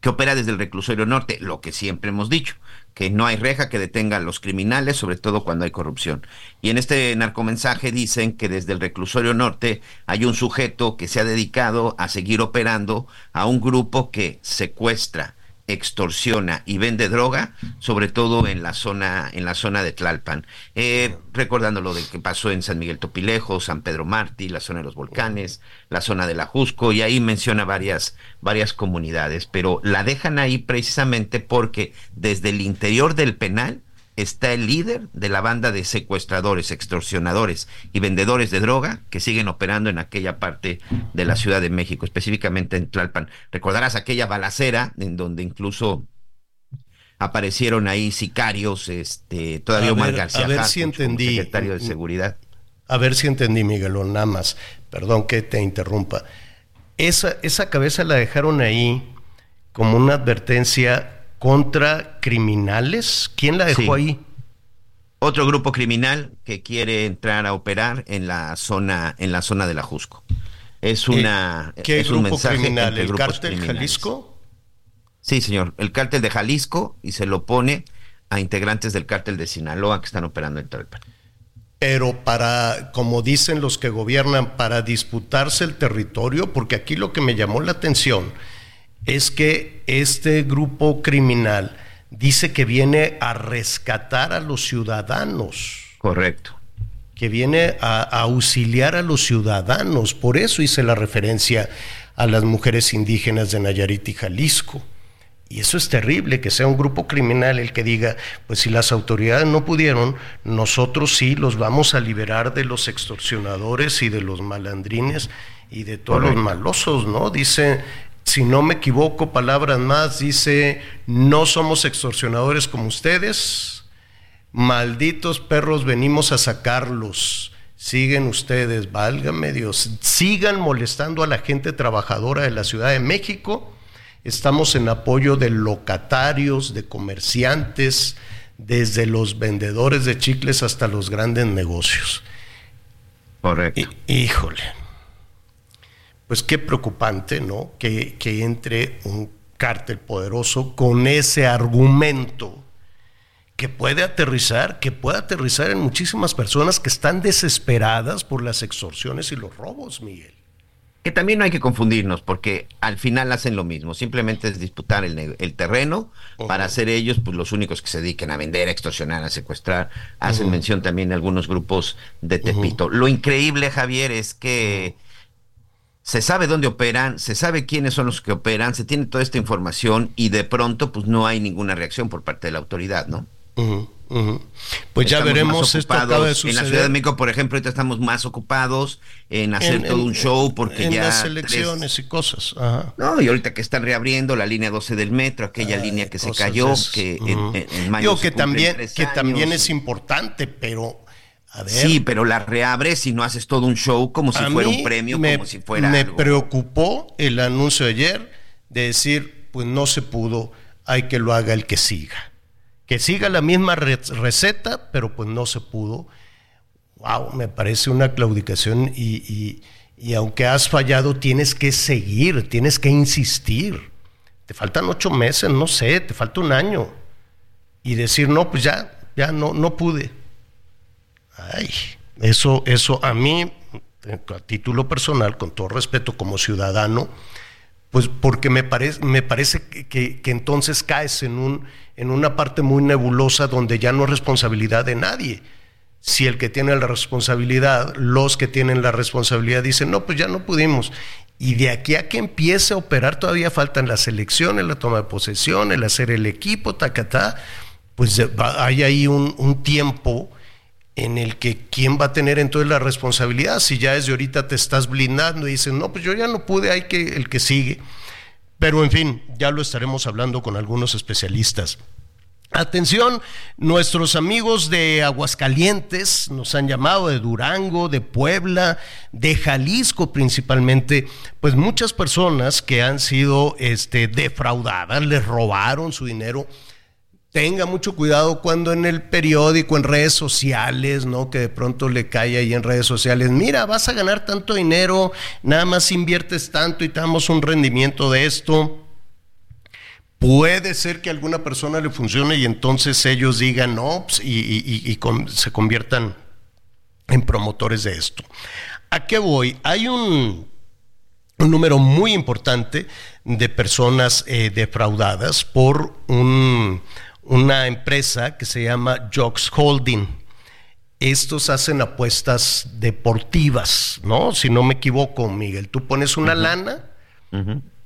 que opera desde el reclusorio norte, lo que siempre hemos dicho, que no hay reja que detenga a los criminales, sobre todo cuando hay corrupción. Y en este narcomensaje dicen que desde el reclusorio norte hay un sujeto que se ha dedicado a seguir operando a un grupo que secuestra, extorsiona y vende droga, sobre todo en la zona, en la zona de Tlalpan. Eh, recordando lo de que pasó en San Miguel Topilejo, San Pedro Martí, la zona de los volcanes, la zona de la Jusco, y ahí menciona varias, varias comunidades, pero la dejan ahí precisamente porque desde el interior del penal está el líder de la banda de secuestradores, extorsionadores y vendedores de droga que siguen operando en aquella parte de la Ciudad de México, específicamente en Tlalpan. Recordarás aquella balacera en donde incluso aparecieron ahí sicarios, este, todavía Omar García a ver si entendí. secretario de Seguridad. A ver si entendí, Miguelón, nada más. Perdón que te interrumpa. Esa, esa cabeza la dejaron ahí como una advertencia contra criminales. ¿Quién la dejó Sí. ahí? Otro grupo criminal que quiere entrar a operar en la zona, en la zona de la Jusco. Es una Eh, ¿Qué es un grupo mensaje criminal? entre ¿El cártel criminales. Jalisco? Sí, señor. El cártel de Jalisco y se lo pone a integrantes del cártel de Sinaloa que están operando en Tlalpan. Pero para, como dicen los que gobiernan, para disputarse el territorio, porque aquí lo que me llamó la atención es que este grupo criminal dice que viene a rescatar a los ciudadanos. Correcto. Que viene a, a auxiliar a los ciudadanos. Por eso hice la referencia a las mujeres indígenas de Nayarit y Jalisco. Y eso es terrible, que sea un grupo criminal el que diga, pues si las autoridades no pudieron, nosotros sí los vamos a liberar de los extorsionadores y de los malandrines y de todos Correcto. los malosos, ¿no? Dice, si no me equivoco, palabras más, dice, no somos extorsionadores como ustedes, malditos perros venimos a sacarlos. siguen ustedes, válgame Dios, sigan molestando a la gente trabajadora de la Ciudad de México. Estamos en apoyo de locatarios, de comerciantes, desde los vendedores de chicles hasta los grandes negocios. Correcto. híjole. Pues qué preocupante, ¿no? Que, que entre un cártel poderoso con ese argumento que puede aterrizar, que puede aterrizar en muchísimas personas que están desesperadas por las extorsiones y los robos, Miguel. Que también no hay que confundirnos, porque al final hacen lo mismo, simplemente es disputar el, el terreno para ser ellos pues, los únicos que se dediquen a vender, a extorsionar, a secuestrar. Hacen mención también de algunos grupos de Tepito. Lo increíble, Javier, es que se sabe dónde operan, se sabe quiénes son los que operan, se tiene toda esta información y de pronto pues no hay ninguna reacción por parte de la autoridad, ¿no? Pues ya veremos esto acaba de suceder. En la Ciudad de México, por ejemplo, ahorita estamos más ocupados en hacer todo un show porque en ya las elecciones y cosas. No, y ahorita que están reabriendo la línea 12 del metro, aquella línea que se cayó, que en, mayo Digo que también que también es importante, pero a ver. Sí, pero la reabres y no haces todo un show como si fuera un premio, me, como si fuera Me preocupó el anuncio de ayer de decir, pues no se pudo, hay que lo haga el que siga que siga la misma receta, pero pues no se pudo. Wow, me parece una claudicación y, aunque has fallado, tienes que seguir, tienes que insistir. Te faltan ocho meses, no sé, te falta un año. Y decir, no, pues ya, ya no, no pude. Ay, eso, eso a mí, a título personal, con todo respeto como ciudadano, pues porque me, parece me parece que, entonces caes en, un, en una parte muy nebulosa donde ya no es responsabilidad de nadie. Si el que tiene la responsabilidad, los que tienen la responsabilidad dicen, no, pues ya no pudimos. Y de aquí a que empiece a operar todavía faltan las elecciones, la toma de posesión, el hacer el equipo, tacatá, pues hay ahí un tiempo en el que quién va a tener entonces la responsabilidad si ya desde ahorita te estás blindando y dicen, no, pues yo ya no pude, hay que el que sigue. Pero en fin, ya lo estaremos hablando con algunos especialistas. Atención, nuestros amigos de Aguascalientes nos han llamado de Durango, de Puebla, de Jalisco principalmente, pues muchas personas que han sido este, defraudadas, les robaron su dinero tenga mucho cuidado cuando en el periódico, en redes sociales, ¿no? Que de pronto le cae ahí en redes sociales, mira, vas a ganar tanto dinero, nada más inviertes tanto y te damos un rendimiento de esto. Puede ser que a alguna persona le funcione y entonces ellos digan no pues, y, se conviertan en promotores de esto. ¿A qué voy? Hay un, número muy importante de personas eh, defraudadas por un, una empresa que se llama Jocks Holding. Estos hacen apuestas deportivas, ¿no? Si no me equivoco, Miguel. Tú pones una lana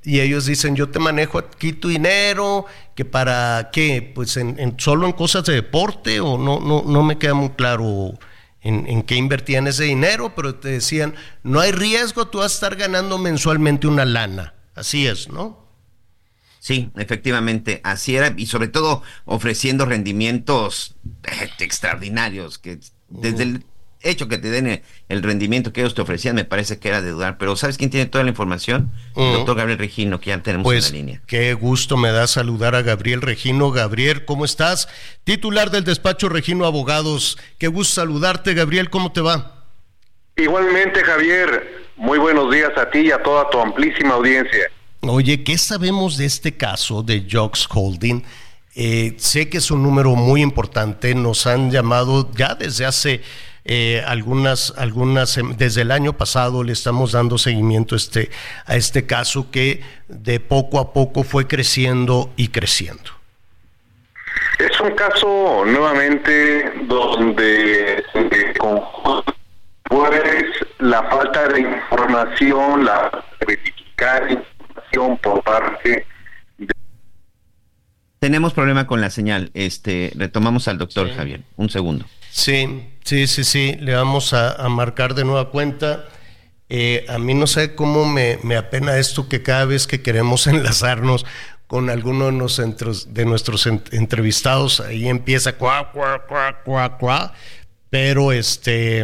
y ellos dicen, yo te manejo aquí tu dinero, que para qué, pues en, solo en cosas de deporte o no, no, no me queda muy claro en, en, qué invertían ese dinero, pero te decían, no hay riesgo, tú vas a estar ganando mensualmente una lana. Así es, ¿no? Sí, efectivamente, así era, y sobre todo ofreciendo rendimientos eh, extraordinarios, que desde el hecho que te den el rendimiento que ellos te ofrecían, me parece que era de dudar. Pero ¿sabes quién tiene toda la información? El doctor Gabriel Regino, que ya tenemos en pues, la línea. Qué gusto me da saludar a Gabriel Regino. Gabriel, ¿cómo estás? Titular del despacho Regino Abogados. Qué gusto saludarte, Gabriel, ¿cómo te va? Igualmente, Javier. Muy buenos días a ti y a toda tu amplísima audiencia. Oye, ¿qué sabemos de este caso de Jocks Holding? Eh, sé que es un número muy importante, nos han llamado ya desde hace eh, algunas, algunas, desde el año pasado le estamos dando seguimiento este, a este caso que de poco a poco fue creciendo y creciendo. Es un caso nuevamente donde pues la falta de información, la verificar por parte Tenemos problema con la señal. Este, retomamos al doctor Javier. Un segundo. Sí, sí, sí, sí. Le vamos a, marcar de nueva cuenta. Eh, a mí no sé cómo me, apena esto que cada vez que queremos [LAUGHS] enlazarnos con alguno de, de nuestros entrevistados, ahí empieza cuá, cuá, cuá, cuá, cuá. Pero este,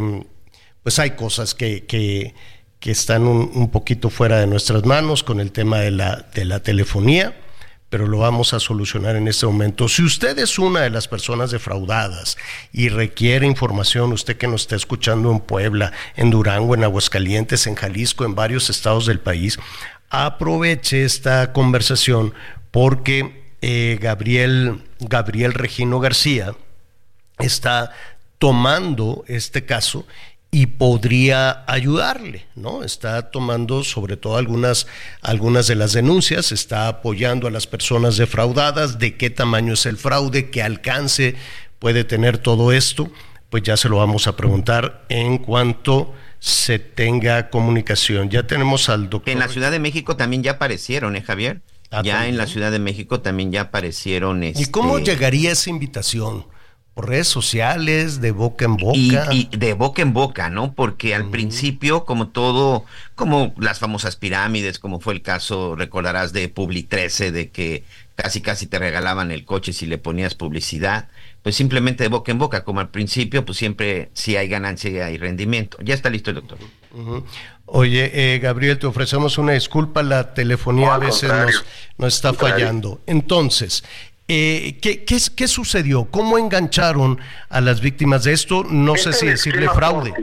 pues hay cosas que, que, que están un, poquito fuera de nuestras manos con el tema de la, de la telefonía pero lo vamos a solucionar en este momento. Si usted es una de las personas defraudadas y requiere información, usted que nos está escuchando en Puebla, en Durango, en Aguascalientes, en Jalisco, en varios estados del país, aproveche esta conversación porque eh, Gabriel, Gabriel Regino García está tomando este caso y podría ayudarle, ¿no? Está tomando sobre todo algunas, algunas de las denuncias, está apoyando a las personas defraudadas, de qué tamaño es el fraude, qué alcance puede tener todo esto, pues ya se lo vamos a preguntar en cuanto se tenga comunicación. Ya tenemos al doctor. En la Ciudad de México también ya aparecieron, ¿eh, Javier? Ah, ya en la Ciudad de México también ya aparecieron. ¿Y cómo este, llegaría esa invitación? Redes sociales, de boca en boca. Y, de boca en boca, ¿no? Porque al principio, como todo, como las famosas pirámides, como fue el caso, recordarás, de Publi 13, de que casi casi te regalaban el coche si le ponías publicidad, pues simplemente de boca en boca, como al principio, pues siempre si hay ganancia y rendimiento. Ya está listo el doctor. Oye, eh, Gabriel, te ofrecemos una disculpa, la telefonía a veces nos, nos, está fallando. Entonces, eh, ¿qué, qué, qué, sucedió? ¿Cómo engancharon a las víctimas de esto? No sé si decirle fraude.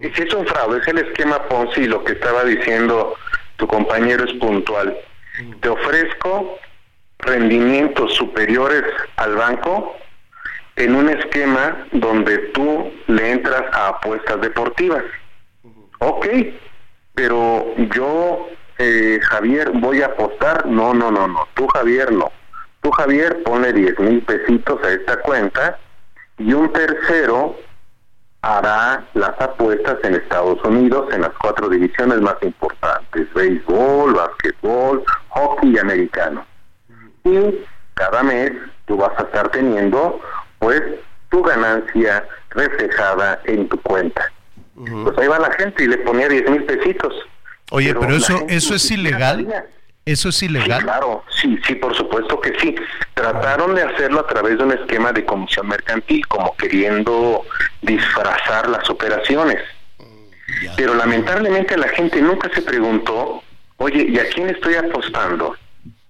Si es un fraude, es el esquema Ponzi, lo que estaba diciendo tu compañero es puntual. Te ofrezco rendimientos superiores al banco en un esquema donde tú le entras a apuestas deportivas. Ok, pero yo, eh, Javier, voy a apostar. No, no, no, no. Tú, Javier, no Tú, Javier, pone 10 mil pesitos a esta cuenta y un tercero hará las apuestas en Estados Unidos en las cuatro divisiones más importantes, béisbol, básquetbol, hockey y americano. Y cada mes tú vas a estar teniendo pues tu ganancia reflejada en tu cuenta. Pues ahí va la gente y le ponía 10 mil pesitos. Oye, pero, eso, eso es ilegal. ¿Eso es ilegal? claro, sí, sí, por supuesto que sí. Trataron de hacerlo a través de un esquema de comisión mercantil, como queriendo disfrazar las operaciones. Pero lamentablemente la gente nunca se preguntó, oye, ¿y a quién estoy apostando?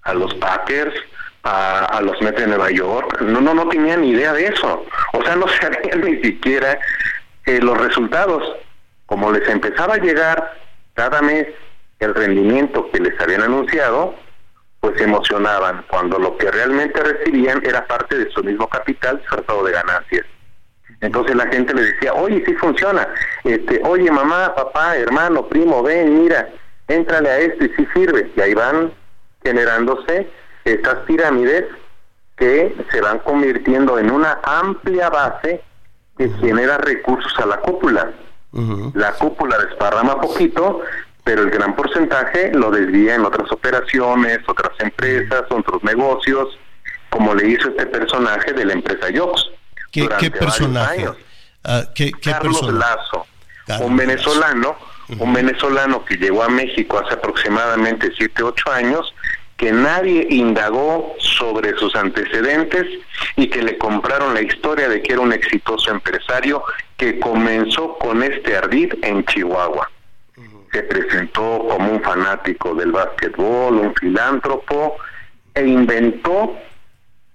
¿A los Packers? ¿A, los Mets de Nueva York? No, no, no tenían ni idea de eso. O sea, no [LAUGHS] sabían ni siquiera eh, los resultados. Como les empezaba a llegar cada mes el rendimiento que les habían anunciado, pues se emocionaban cuando lo que realmente recibían era parte de su mismo capital tratado de ganancias. Entonces la gente le decía, oye, sí funciona, este, oye, mamá, papá, hermano, primo, ven, mira, éntrale a esto y sí sirve. Y ahí van generándose estas pirámides que se van convirtiendo en una amplia base que genera recursos a la cúpula. La cúpula desparrama poquito, pero el gran porcentaje lo desvía en otras operaciones, otras empresas, otros negocios, como le hizo este personaje de la empresa Yox. ¿Qué, ¿qué personaje? Ah, ¿qué, Carlos Lazo, un venezolano, un venezolano que llegó a México hace aproximadamente 7, 8 años, que nadie indagó sobre sus antecedentes y que le compraron la historia de que era un exitoso empresario que comenzó con este ardid en Chihuahua se presentó como un fanático del básquetbol, un filántropo, e inventó,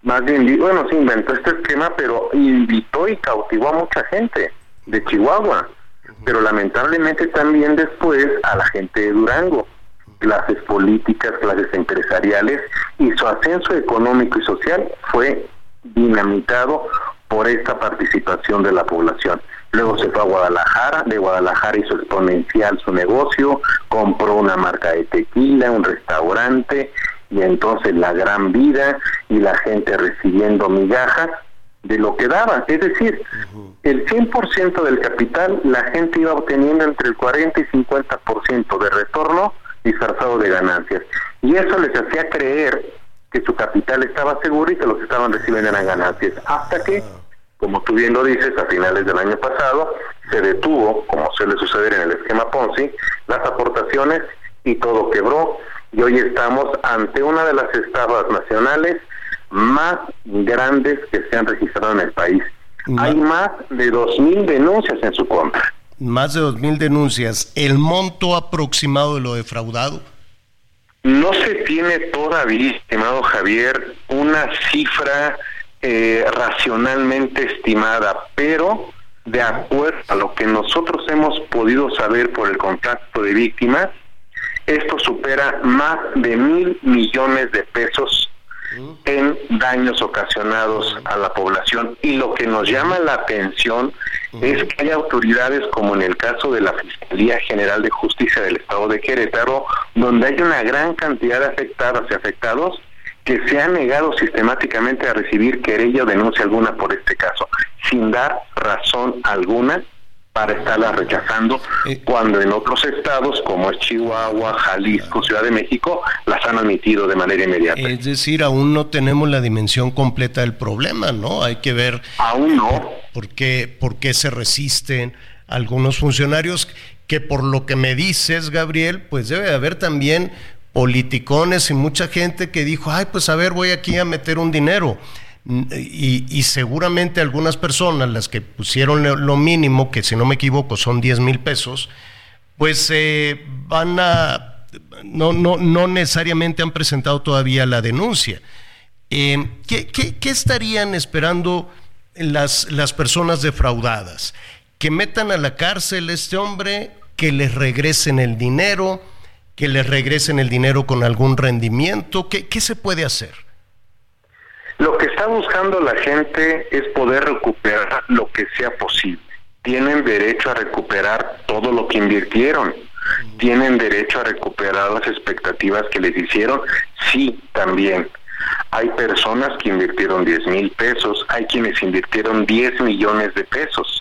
más bien, bueno, sí inventó este esquema, pero invitó y cautivó a mucha gente de Chihuahua, pero lamentablemente también después a la gente de Durango, clases políticas, clases empresariales, y su ascenso económico y social fue dinamitado por esta participación de la población. Luego se fue a Guadalajara, de Guadalajara hizo exponencial su negocio, compró una marca de tequila, un restaurante, y entonces la gran vida y la gente recibiendo migajas de lo que daba. Es decir, el 100% del capital la gente iba obteniendo entre el 40 y 50% de retorno disfrazado de ganancias. Y eso les hacía creer que su capital estaba seguro y que lo que estaban recibiendo eran ganancias. Hasta que como tú bien lo dices, a finales del año pasado se detuvo, como suele suceder en el esquema Ponzi, las aportaciones y todo quebró y hoy estamos ante una de las estafas nacionales más grandes que se han registrado en el país. Hay más de 2.000 denuncias en su contra. más de 2.000 denuncias, ¿el monto aproximado de lo defraudado? No se tiene todavía, estimado Javier, una cifra eh, racionalmente estimada, pero de acuerdo a lo que nosotros hemos podido saber por el contacto de víctimas, esto supera más de mil millones de pesos en daños ocasionados a la población. Y lo que nos llama la atención es que hay autoridades, como en el caso de la Fiscalía General de Justicia del Estado de Querétaro, donde hay una gran cantidad de afectadas y afectados que se han negado sistemáticamente a recibir querella o denuncia alguna por este caso, sin dar razón alguna para estarla rechazando, eh. cuando en otros estados como es Chihuahua, Jalisco, Ciudad de México, las han admitido de manera inmediata. Es decir, aún no tenemos la dimensión completa del problema, ¿no? Hay que ver... Aún no. ¿Por qué, por qué se resisten algunos funcionarios que por lo que me dices, Gabriel, pues debe haber también politicones y mucha gente que dijo, ay, pues a ver, voy aquí a meter un dinero. Y, seguramente algunas personas, las que pusieron lo mínimo, que si no me equivoco son 10 mil pesos, pues eh, van a, no, no, no necesariamente han presentado todavía la denuncia. Eh, ¿qué, qué, estarían esperando las, las personas defraudadas? ¿Que metan a la cárcel a este hombre? ¿Que les regresen el dinero? Que les regresen el dinero con algún rendimiento? ¿Qué, qué se puede hacer? Lo que está buscando la gente es poder recuperar lo que sea posible. Tienen derecho a recuperar todo lo que invirtieron. Tienen derecho a recuperar las expectativas que les hicieron. Sí, también. Hay personas que invirtieron 10 mil pesos, hay quienes invirtieron 10 millones de pesos.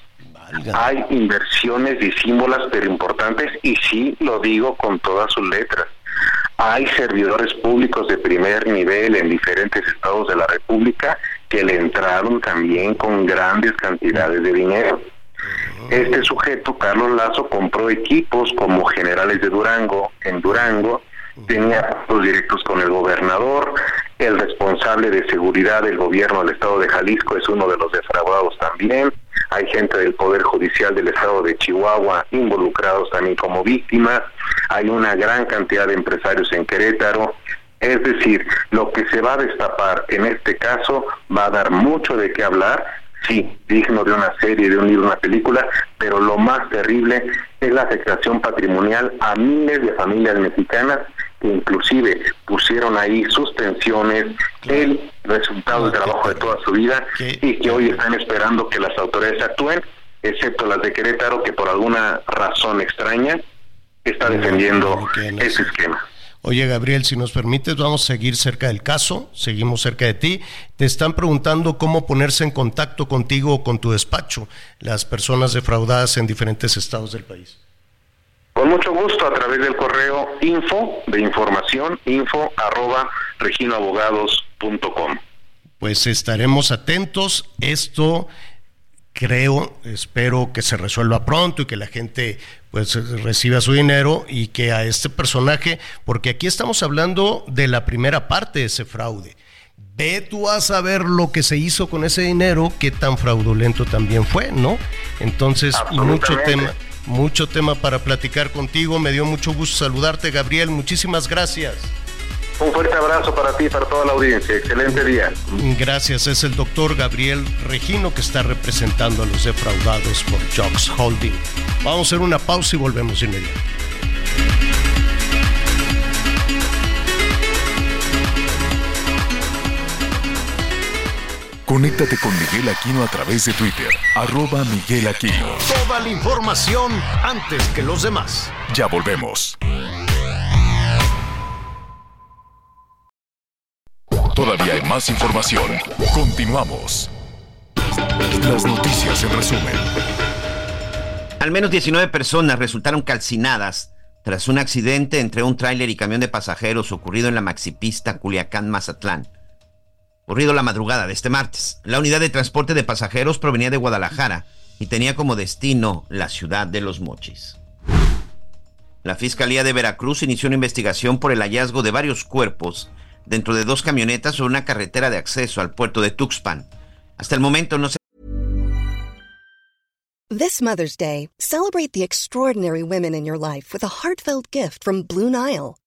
Hay inversiones disímbolas pero importantes y sí lo digo con todas sus letras. Hay servidores públicos de primer nivel en diferentes estados de la República que le entraron también con grandes cantidades de dinero. Este sujeto, Carlos Lazo, compró equipos como generales de Durango en Durango, tenía los directos con el gobernador, el responsable de seguridad del gobierno del estado de Jalisco es uno de los defraudados también, hay gente del Poder Judicial del Estado de Chihuahua involucrados también como víctimas, hay una gran cantidad de empresarios en Querétaro, es decir, lo que se va a destapar en este caso va a dar mucho de qué hablar, sí, digno de una serie, de un libro, una película, pero lo más terrible es la afectación patrimonial a miles de familias mexicanas que inclusive pusieron ahí sus pensiones, el resultado del trabajo de toda su vida y que hoy están esperando que las autoridades actúen, excepto las de Querétaro, que por alguna razón extraña está defendiendo ese esquema. Oye, Gabriel, si nos permites, vamos a seguir cerca del caso, seguimos cerca de ti. Te están preguntando cómo ponerse en contacto contigo o con tu despacho, las personas defraudadas en diferentes estados del país. Con mucho gusto a través del correo info de información info arroba reginoabogados.com. Pues estaremos atentos. Esto creo, espero que se resuelva pronto y que la gente pues reciba su dinero y que a este personaje, porque aquí estamos hablando de la primera parte de ese fraude. Ve tú a saber lo que se hizo con ese dinero, qué tan fraudulento también fue, ¿no? Entonces, mucho tema mucho tema para platicar contigo. Me dio mucho gusto saludarte, Gabriel. Muchísimas gracias. Un fuerte abrazo para ti y para toda la audiencia. Excelente día. Gracias. Es el doctor Gabriel Regino que está representando a los defraudados por Jocks Holding. Vamos a hacer una pausa y volvemos inmediatamente. Conéctate con Miguel Aquino a través de Twitter, arroba Miguel Aquino. Toda la información antes que los demás. Ya volvemos. Todavía hay más información. Continuamos. Las noticias en resumen. Al menos 19 personas resultaron calcinadas tras un accidente entre un tráiler y camión de pasajeros ocurrido en la maxipista Culiacán-Mazatlán ocurrido la madrugada de este martes. La unidad de transporte de pasajeros provenía de Guadalajara y tenía como destino la ciudad de Los Mochis. La Fiscalía de Veracruz inició una investigación por el hallazgo de varios cuerpos dentro de dos camionetas sobre una carretera de acceso al puerto de Tuxpan. Hasta el momento no se This Mother's Day, celebrate the extraordinary women in your life with a heartfelt gift from Blue Nile.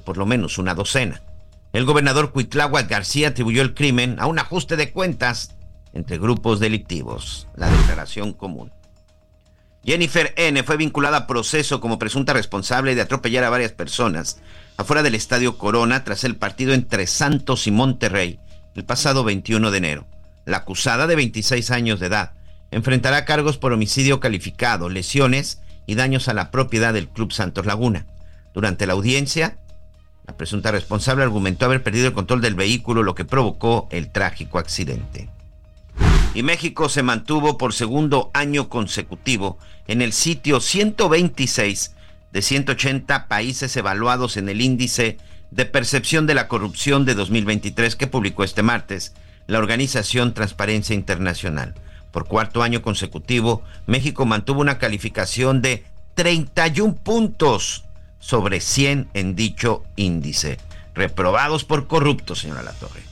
por lo menos una docena. El gobernador Cuitláhuac García atribuyó el crimen a un ajuste de cuentas entre grupos delictivos. La declaración común. Jennifer N. fue vinculada a proceso como presunta responsable de atropellar a varias personas afuera del Estadio Corona tras el partido entre Santos y Monterrey el pasado 21 de enero. La acusada de 26 años de edad enfrentará cargos por homicidio calificado, lesiones y daños a la propiedad del Club Santos Laguna. Durante la audiencia, la presunta responsable argumentó haber perdido el control del vehículo, lo que provocó el trágico accidente. Y México se mantuvo por segundo año consecutivo en el sitio 126 de 180 países evaluados en el índice de percepción de la corrupción de 2023 que publicó este martes la organización Transparencia Internacional. Por cuarto año consecutivo, México mantuvo una calificación de 31 puntos sobre 100 en dicho índice. Reprobados por corruptos, señora Latorre.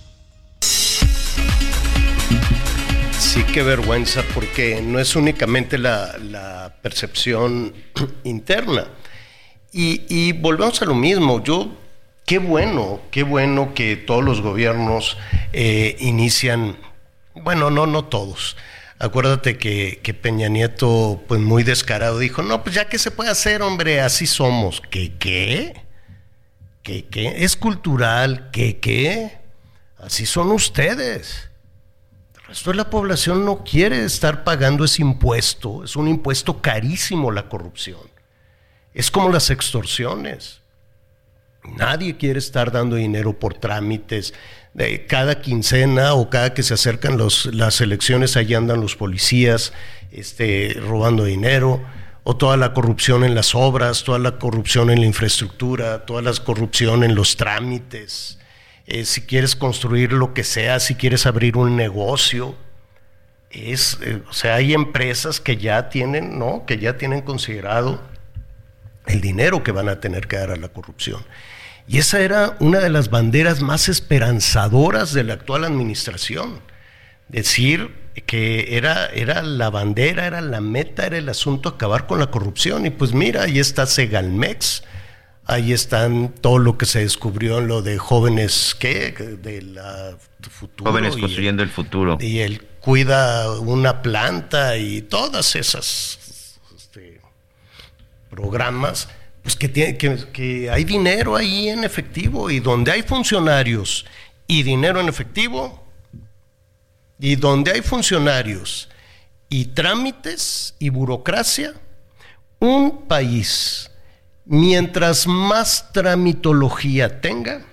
Sí, qué vergüenza, porque no es únicamente la, percepción [CLEARS THROAT] interna. Y, volvemos a lo mismo. Yo, qué bueno, qué bueno que todos los gobiernos eh, inician, bueno, no, no todos. Acuérdate que, que, Peña Nieto, pues muy descarado, dijo, no, pues ya que se puede hacer, hombre, así somos. ¿Qué qué? ¿Qué qué? Es cultural, ¿qué qué? Así son ustedes. El resto de la población no quiere estar pagando ese impuesto. Es un impuesto carísimo la corrupción. Es como las extorsiones. Nadie quiere estar dando dinero por trámites. Cada quincena o cada que se acercan las elecciones, allí andan los policías este, robando dinero. O toda la corrupción en las obras, toda la corrupción en la infraestructura, toda la corrupción en los trámites. Eh, si quieres construir lo que sea, si quieres abrir un negocio. Es, eh, o sea, hay empresas que ya tienen, ¿no? Que ya tienen considerado el dinero que van a tener que dar a la corrupción. Y esa era una de las banderas más esperanzadoras de la actual administración. Decir que era, era la bandera, era la meta, era el asunto acabar con la corrupción. Y pues mira, ahí está Segalmex, Ahí están todo lo que se descubrió en lo de jóvenes, ¿qué? De la futuro. Jóvenes construyendo el futuro. Y él cuida una planta y todas esas este, programas, pues que, tiene, que, hay dinero ahí en efectivo y donde hay funcionarios y dinero en efectivo y donde hay funcionarios y trámites y burocracia, un país mientras más tramitología tenga,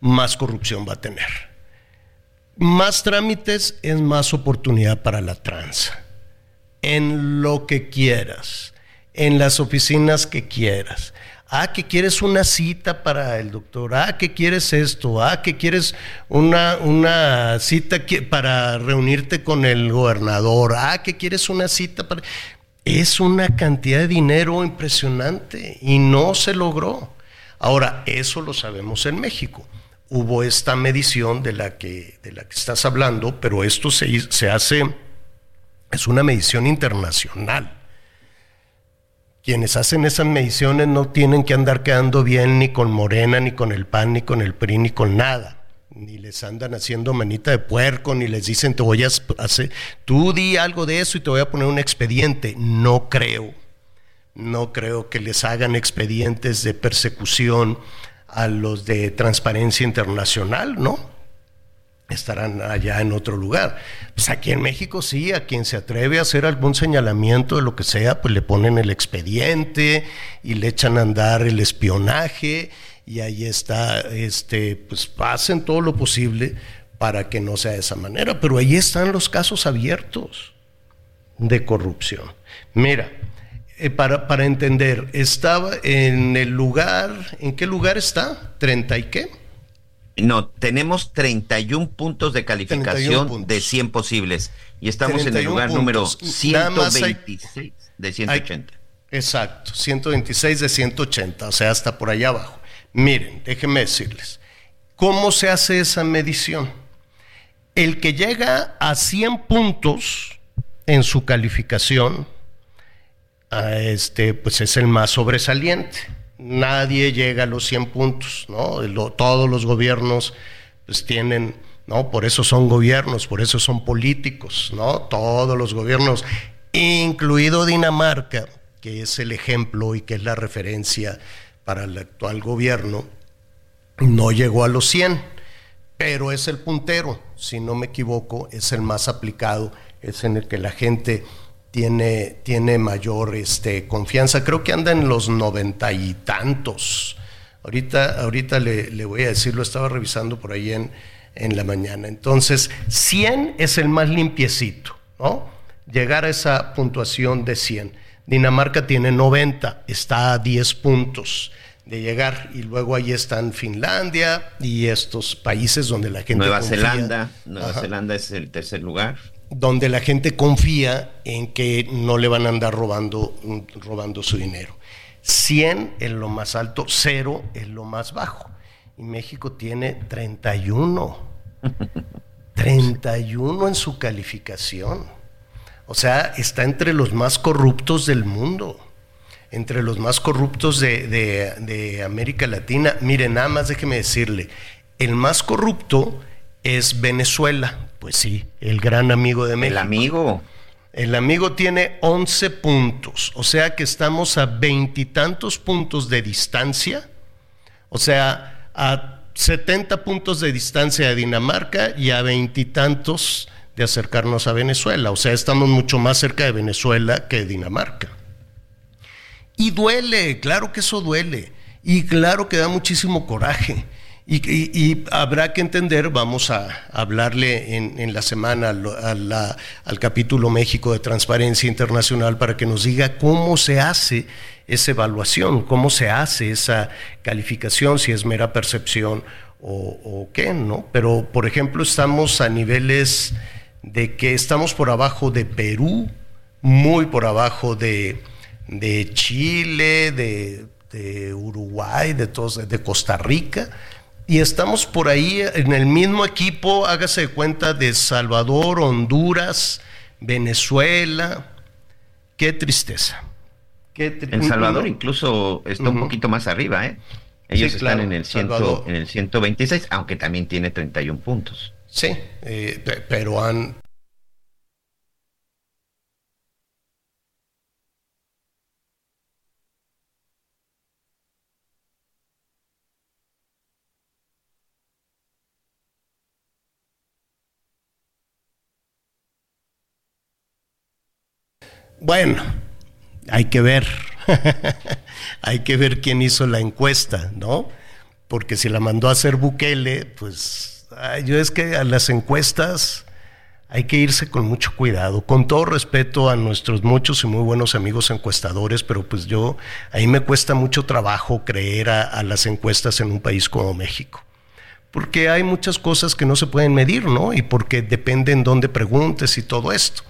más corrupción va a tener. Más trámites es más oportunidad para la tranza. En lo que quieras, en las oficinas que quieras. Ah, que quieres una cita para el doctor. Ah, que quieres esto. Ah, que quieres una, una cita para reunirte con el gobernador. Ah, que quieres una cita para es una cantidad de dinero impresionante y no se logró. Ahora, eso lo sabemos en México. Hubo esta medición de la que, de la que estás hablando, pero esto se, se hace, es una medición internacional. Quienes hacen esas mediciones no tienen que andar quedando bien ni con Morena, ni con el PAN, ni con el PRI, ni con nada ni les andan haciendo manita de puerco, ni les dicen te voy a hacer, tú di algo de eso y te voy a poner un expediente. No creo, no creo que les hagan expedientes de persecución a los de Transparencia Internacional, ¿no? Estarán allá en otro lugar. Pues aquí en México sí, a quien se atreve a hacer algún señalamiento de lo que sea, pues le ponen el expediente y le echan a andar el espionaje y ahí está, este, pues hacen todo lo posible para que no sea de esa manera, pero ahí están los casos abiertos. de corrupción. Mira, eh, para, para entender, estaba en el lugar, ¿en qué lugar está? ¿30 y qué? No, tenemos 31 puntos de calificación de 100 posibles y estamos en el lugar número 126 de 180. exacto, 126 de 180, o sea, hasta por allá abajo. Miren, déjenme decirles, ¿cómo se hace esa medición? El que llega a 100 puntos en su calificación, este, pues es el más sobresaliente nadie llega a los 100 puntos, ¿no? todos los gobiernos pues tienen, ¿no? Por eso son gobiernos, por eso son políticos, ¿no? Todos los gobiernos, incluido Dinamarca, que es el ejemplo y que es la referencia para el actual gobierno, no llegó a los 100, pero es el puntero, si no me equivoco, es el más aplicado, es en el que la gente tiene, tiene mayor este, confianza. Creo que anda en los noventa y tantos. Ahorita, ahorita le, voy a decir, lo estaba revisando por ahí en, en la mañana. Entonces, 100 es el más limpiecito, ¿no? Llegar a esa puntuación de 100. Dinamarca tiene 90, está a 10 puntos de llegar y luego ahí están Finlandia y estos países donde la gente Nueva Zelanda, Nueva Zelanda es el tercer lugar donde la gente confía en que no le van a andar robando, robando su dinero. 100 es lo más alto, 0 es lo más bajo. Y México tiene 31. 31 [LAUGHS] en su calificación. O sea, está entre los más corruptos del mundo, entre los más corruptos de, de América Latina. Miren, nada más déjeme decirle, el más corrupto es Venezuela, pues sí, el gran amigo de México. El amigo. El amigo tiene 11 puntos, o sea que estamos a veintitantos puntos de distancia, o sea, a 70 puntos de distancia de Dinamarca y a veintitantos de acercarnos a Venezuela, o sea, estamos mucho más cerca de Venezuela que de Dinamarca. Y duele, claro que eso duele, y claro que da muchísimo coraje. Y, habrá que entender, vamos a hablarle en, la semana al capítulo México de Transparencia Internacional para que nos diga cómo se hace esa evaluación, cómo se hace esa calificación, si es mera percepción o, qué, ¿no? Pero, por ejemplo, estamos a niveles de que estamos por abajo de Perú, muy por abajo de, Chile, de, Uruguay, de, todos, de Costa Rica y estamos por ahí en el mismo equipo, hágase de cuenta, de Salvador, Honduras, Venezuela. Qué tristeza. Qué en Salvador incluso está un poquito más arriba, ¿eh? Ellos están en el, ciento, en el 126, aunque también tiene 31 puntos. Sí, eh, pero han Bueno, hay que ver, [LAUGHS] hay que ver quién hizo la encuesta, ¿no? Porque si la mandó a hacer Bukele, pues yo es que a las encuestas hay que irse con mucho cuidado, con todo respeto a nuestros muchos y muy buenos amigos encuestadores, pero pues yo, ahí me cuesta mucho trabajo creer a, a las encuestas en un país como México porque hay muchas cosas que no se pueden medir, ¿no? Y porque depende en dónde preguntes y todo esto.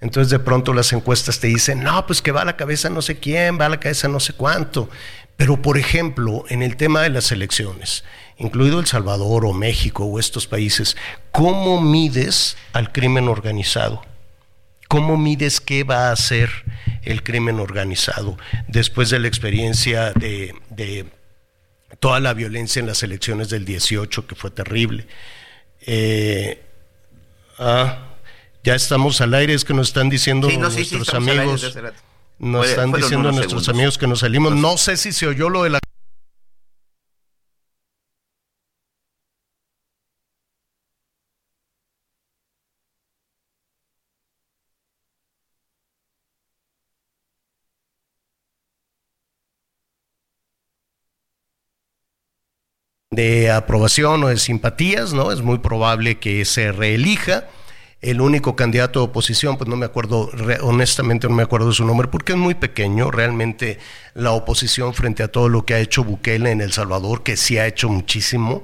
Entonces de pronto las encuestas te dicen, no, pues que va a la cabeza no sé quién, va a la cabeza no sé cuánto. Pero por ejemplo, en el tema de las elecciones, incluido El Salvador o México o estos países, ¿cómo mides al crimen organizado? ¿Cómo mides qué va a hacer el crimen organizado después de la experiencia de, toda la violencia en las elecciones del 18, que fue terrible? Eh, ah, ya estamos al aire, es que nos están diciendo nuestros amigos. Nos están diciendo nuestros amigos que nos salimos. No sé si se oyó lo de la de aprobación o de simpatías, ¿no? Es muy probable que se reelija. El único candidato de oposición, pues no me acuerdo, honestamente no me acuerdo su nombre, porque es muy pequeño, realmente la oposición frente a todo lo que ha hecho Bukele en El Salvador, que sí ha hecho muchísimo,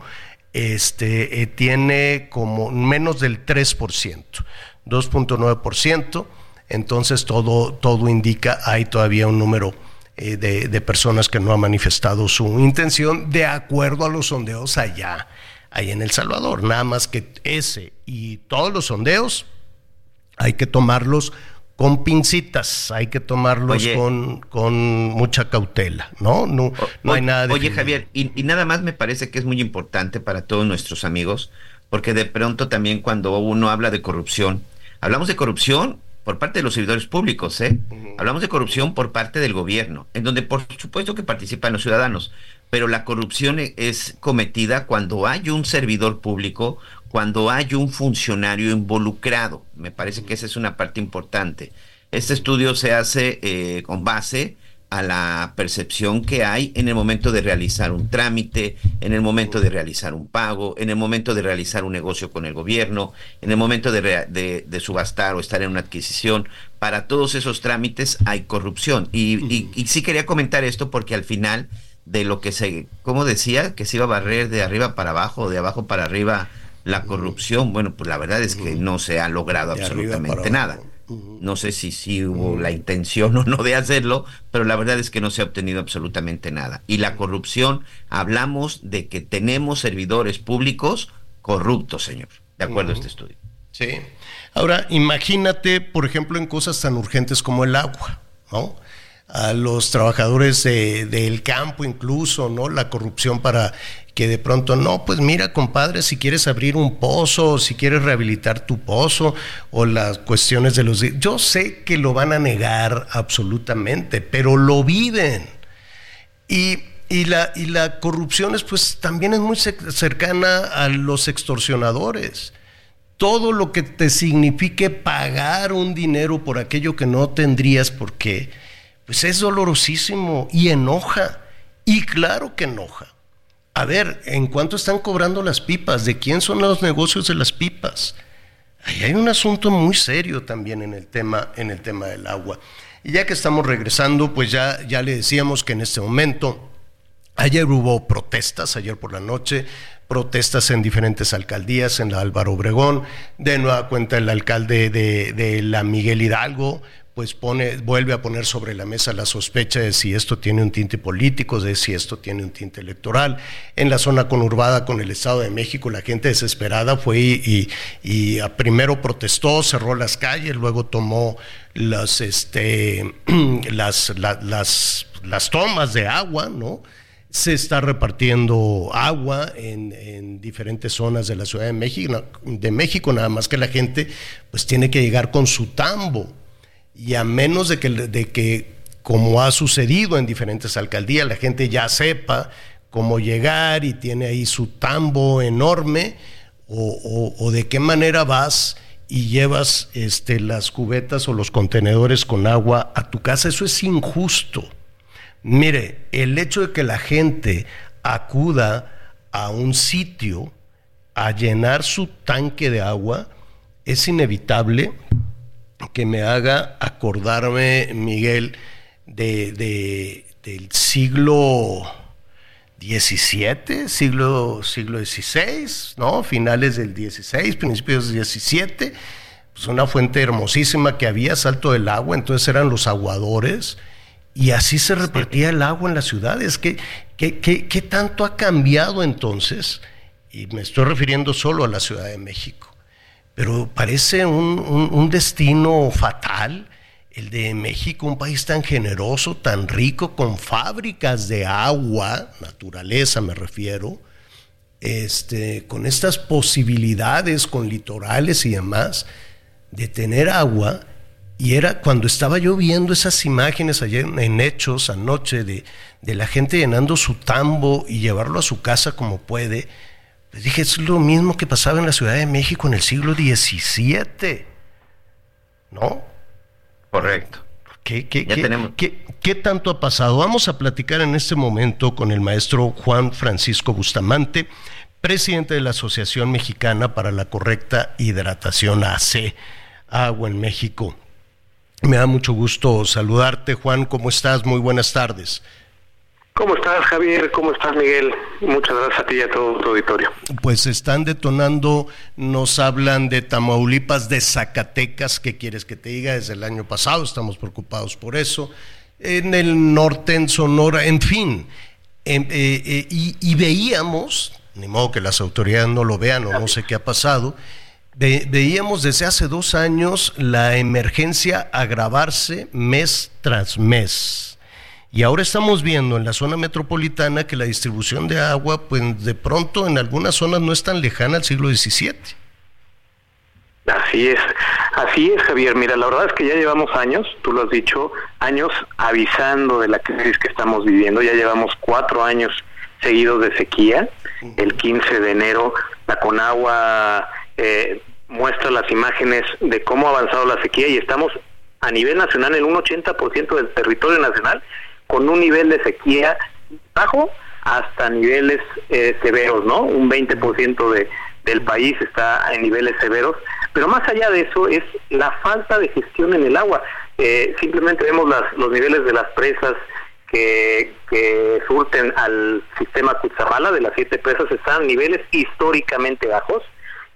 este, eh, tiene como menos del 3%, 2.9%, entonces todo, todo indica, hay todavía un número eh, de, de, personas que no han manifestado su intención de acuerdo a los sondeos allá ahí en El Salvador. Nada más que ese y todos los sondeos hay que tomarlos con pincitas, hay que tomarlos con, con, mucha cautela, ¿no? No, no hay nada de... Oye, Javier, y, y, nada más me parece que es muy importante para todos nuestros amigos, porque de pronto también cuando uno habla de corrupción, hablamos de corrupción por parte de los servidores públicos, ¿eh? Hablamos de corrupción por parte del gobierno, en donde por supuesto que participan los ciudadanos, pero la corrupción e-, es cometida cuando hay un servidor público, cuando hay un funcionario involucrado. Me parece que esa es una parte importante. Este estudio se hace eh, con base a la percepción que hay en el momento de realizar un trámite, en el momento de realizar un pago, en el momento de realizar un negocio con el gobierno, en el momento de, subastar o estar en una adquisición. Para todos esos trámites hay corrupción. y sí quería comentar esto porque al final de lo que se, como decía, que se iba a barrer de arriba para abajo, de abajo para arriba la corrupción. Bueno, pues la verdad es que no se ha logrado absolutamente nada. No sé si sí hubo la intención o no de hacerlo, pero la verdad es que no se ha obtenido absolutamente nada. Y la corrupción, hablamos de que tenemos servidores públicos corruptos, señor, de acuerdo a este estudio. Sí. Ahora, imagínate, por ejemplo, en cosas tan urgentes como el agua, ¿no? A los trabajadores del campo incluso, ¿no? La corrupción para que de pronto, no, pues mira, compadre, si quieres abrir un pozo, si quieres rehabilitar tu pozo, o las cuestiones de los... Yo sé que lo van a negar absolutamente, pero lo viven. Y, y, la, y la corrupción es, pues, también es muy cercana a los extorsionadores. Todo lo que te signifique pagar un dinero por aquello que no tendrías por qué pues es dolorosísimo y enoja. Y claro que enoja. A ver, ¿en cuánto están cobrando las pipas? ¿De quién son los negocios de las pipas? Ahí hay un asunto muy serio también en el tema, en el tema del agua. Y ya que estamos regresando, pues ya, ya le decíamos que en este momento, ayer hubo protestas, ayer por la noche, protestas en diferentes alcaldías, en la Álvaro Obregón, de nueva cuenta el alcalde de, de la Miguel Hidalgo, pues pone, vuelve a poner sobre la mesa la sospecha de si esto tiene un tinte político, de si esto tiene un tinte electoral. En la zona conurbada con el Estado de México, la gente desesperada fue y, y, primero protestó, cerró las calles, luego tomó las, este, [CLEARS THROAT] las, las, las tomas de agua, ¿no? se está repartiendo agua en, en, diferentes zonas de la Ciudad de México, de México, nada más que la gente pues tiene que llegar con su tambo y a menos de que, de que, como ha sucedido en diferentes alcaldías, la gente ya sepa cómo llegar y tiene ahí su tambo enorme, o, de qué manera vas y llevas este, las cubetas o los contenedores con agua a tu casa, eso es injusto. Mire, el hecho de que la gente acuda a un sitio a llenar su tanque de agua es inevitable que me haga acordarme, Miguel, de, del siglo XVII, siglo, siglo XVI, ¿no? Finales del XVI, principios del XVII, pues una fuente hermosísima que había, salto del agua, entonces eran los aguadores, y así se repartía el agua en las ciudades. ¿Qué, qué, qué tanto ha cambiado entonces? Y me estoy refiriendo solo a la Ciudad de México pero parece un, destino fatal el de México, un país tan generoso, tan rico, con fábricas de agua, naturaleza me refiero, este, con estas posibilidades, con litorales y demás, de tener agua. Y era cuando estaba yo viendo esas imágenes ayer en Hechos anoche de, de la gente llenando su tambo y llevarlo a su casa como puede les dije, es lo mismo que pasaba en la Ciudad de México en el siglo XVII. ¿No? Correcto. ¿Qué, qué, qué, qué, tanto ha pasado? Vamos a platicar en este momento con el maestro Juan Francisco Bustamante, presidente de la Asociación Mexicana para la Correcta Hidratación AC, Agua en México. Me da mucho gusto saludarte, Juan. ¿Cómo estás? Muy buenas tardes. ¿Cómo estás, Javier? ¿Cómo estás, Miguel? Muchas gracias a ti y a todo tu auditorio. Pues están detonando, nos hablan de Tamaulipas, de Zacatecas, ¿qué quieres que te diga? Desde el año pasado estamos preocupados por eso. En el norte, en Sonora, en fin. Eh, eh, y, veíamos, ni modo que las autoridades no lo vean o no sé qué ha pasado, veíamos desde hace dos años la emergencia agravarse mes tras mes y ahora estamos viendo en la zona metropolitana que la distribución de agua, pues de pronto en algunas zonas no es tan lejana al siglo XVII. Así es, así es Javier. Mira, la verdad es que ya llevamos años, tú lo has dicho, años avisando de la crisis que estamos viviendo. Ya llevamos cuatro años seguidos de sequía. El 15 de enero la Conagua eh, muestra las imágenes de cómo ha avanzado la sequía y estamos a nivel nacional en un 80% del territorio nacional con un nivel de sequía bajo hasta niveles eh, severos, ¿no? Un 20% de, del país está en niveles severos, pero más allá de eso es la falta de gestión en el agua. Eh, simplemente vemos las, los niveles de las presas que, que surten al sistema Cutzamala, de las siete presas, están a niveles históricamente bajos,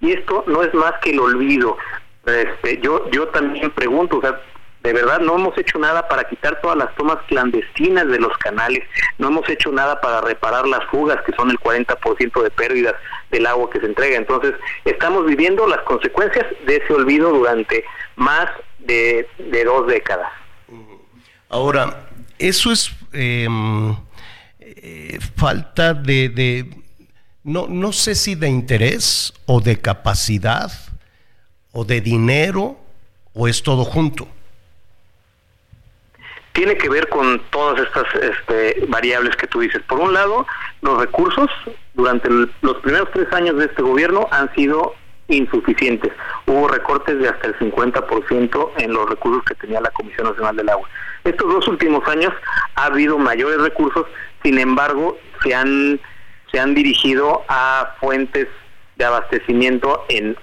y esto no es más que el olvido. Este, yo, yo también pregunto, o sea, de verdad no hemos hecho nada para quitar todas las tomas clandestinas de los canales, no hemos hecho nada para reparar las fugas, que son el 40% de pérdidas del agua que se entrega. Entonces, estamos viviendo las consecuencias de ese olvido durante más de, dos décadas. Ahora, eso es em, eh, falta de, de, no, no sé si de interés o de capacidad o de dinero o es todo junto tiene que ver con todas estas este, variables que tú dices. Por un lado, los recursos durante los primeros tres años de este gobierno han sido insuficientes. Hubo recortes de hasta el 50% en los recursos que tenía la Comisión Nacional del Agua. Estos dos últimos años ha habido mayores recursos, sin embargo, se han, se han dirigido a fuentes de abastecimiento en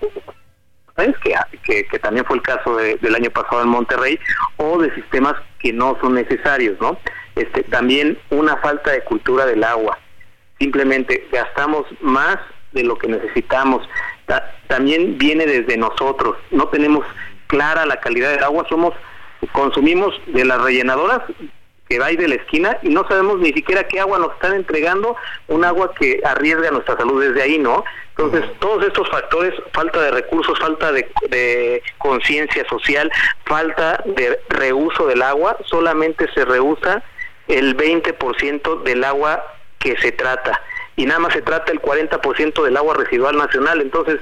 que, que, también fue el caso del año pasado en Monterrey, o de sistemas que no son necesarios, ¿no? Este, también una falta de cultura del agua. Simplemente gastamos más de lo que necesitamos. también viene desde nosotros. No tenemos clara la calidad del agua, somos consumimos de las rellenadoras que va ahí de la esquina y no sabemos ni siquiera qué agua nos están entregando, un agua que arriesga nuestra salud desde ahí, ¿no? Entonces, todos estos factores, falta de recursos, falta de, conciencia social, falta de reuso del agua, solamente se reusa el 20% del agua que se trata y nada más se trata el 40% del agua residual nacional, entonces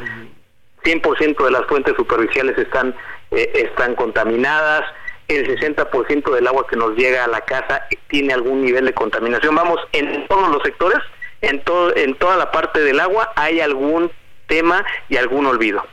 100% de las fuentes superficiales están, eh, están contaminadas, el 60% del agua que nos llega a la casa tiene algún nivel de contaminación. Vamos, en todos los sectores, en, todo, en toda la parte del agua hay algún tema y algún olvido.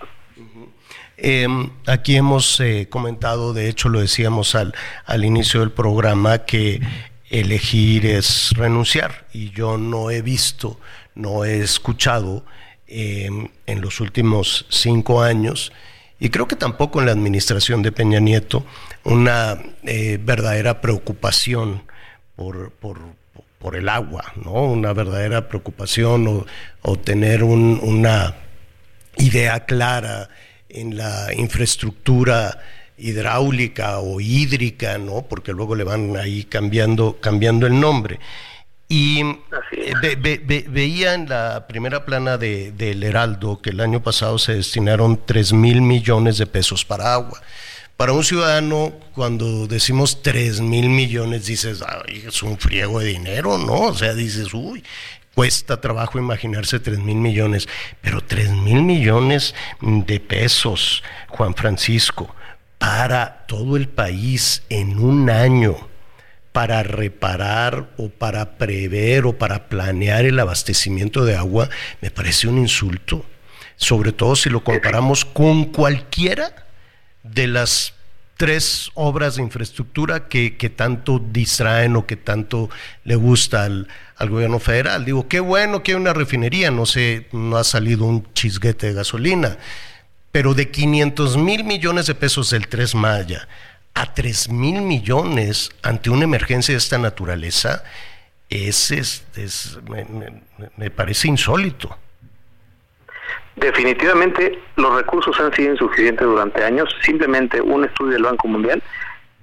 Em, aquí hemos eh, comentado, de hecho lo decíamos al, al inicio del programa, que elegir es renunciar y yo no he visto, no he escuchado em, en los últimos cinco años y creo que tampoco en la administración de Peña Nieto, una eh, verdadera preocupación por, por, el agua, ¿no? Una verdadera preocupación o, tener una idea clara en la infraestructura hidráulica o hídrica, ¿no? Porque luego le van ahí cambiando, cambiando el nombre. Y eh, veía en la primera plana del de, Heraldo que el año pasado se destinaron 3 mil millones de pesos para agua. Para un ciudadano, cuando decimos 3 mil millones, dices, es un friego de dinero, ¿no? O sea, dices, uy, cuesta trabajo imaginarse 3 mil millones, pero 3 mil millones de pesos, Juan Francisco, para todo el país en un año para reparar o para prever o para planear el abastecimiento de agua me parece un insulto, sobre todo si lo comparamos con cualquiera de las tres obras de infraestructura que, que, tanto distraen o que tanto le gusta al, al, gobierno federal. Digo, qué bueno que hay una refinería, no sé, no ha salido un chisguete de gasolina, pero de 500 mil millones de pesos del Tres Maya a 3 mil millones ante una emergencia de esta naturaleza, es, me parece insólito. Definitivamente los recursos han sido insuficientes durante años. Simplemente un estudio del Banco Mundial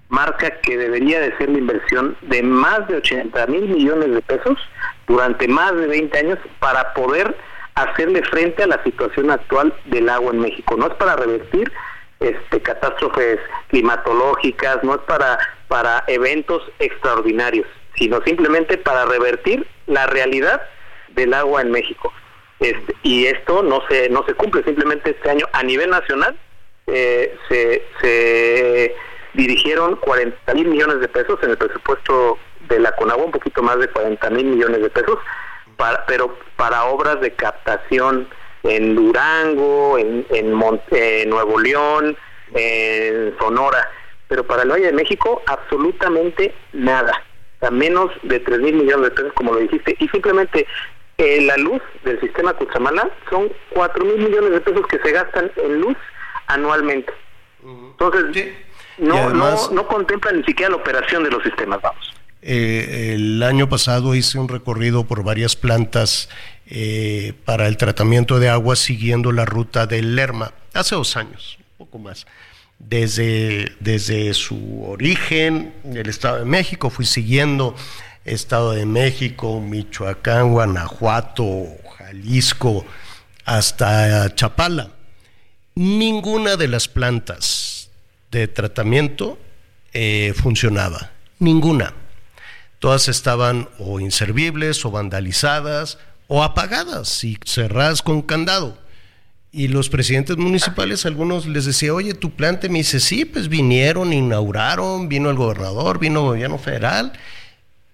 marca que debería de ser la inversión de más de 80 mil millones de pesos durante más de 20 años para poder hacerle frente a la situación actual del agua en México. No es para revertir este, catástrofes climatológicas, no es para, para eventos extraordinarios, sino simplemente para revertir la realidad del agua en México. Este, y esto no se no se cumple simplemente este año a nivel nacional eh, se, se dirigieron 40 mil millones de pesos en el presupuesto de la Conagua un poquito más de 40 mil millones de pesos para, pero para obras de captación en Durango en, en, Nuevo León en Sonora. Pero para el Valle de México absolutamente nada. A menos de 3 mil millones de pesos, como lo dijiste, y simplemente eh, la luz del sistema Cuchamala son 4 mil millones de pesos que se gastan en luz anualmente. Entonces, no, no, no contempla ni siquiera la operación de los sistemas, vamos. Eh, el año pasado hice un recorrido por varias plantas eh, para el tratamiento de agua siguiendo la ruta del Lerma, hace dos años, un poco más. Desde, desde su origen, el Estado de México, fui siguiendo Estado de México, Michoacán, Guanajuato, Jalisco, hasta Chapala. Ninguna de las plantas de tratamiento eh, funcionaba, ninguna. Todas estaban o inservibles o vandalizadas o apagadas y cerradas con candado. Y los presidentes municipales, algunos les decía, oye, tu planta, me dice, sí, pues vinieron, inauguraron, vino el gobernador, vino el gobierno federal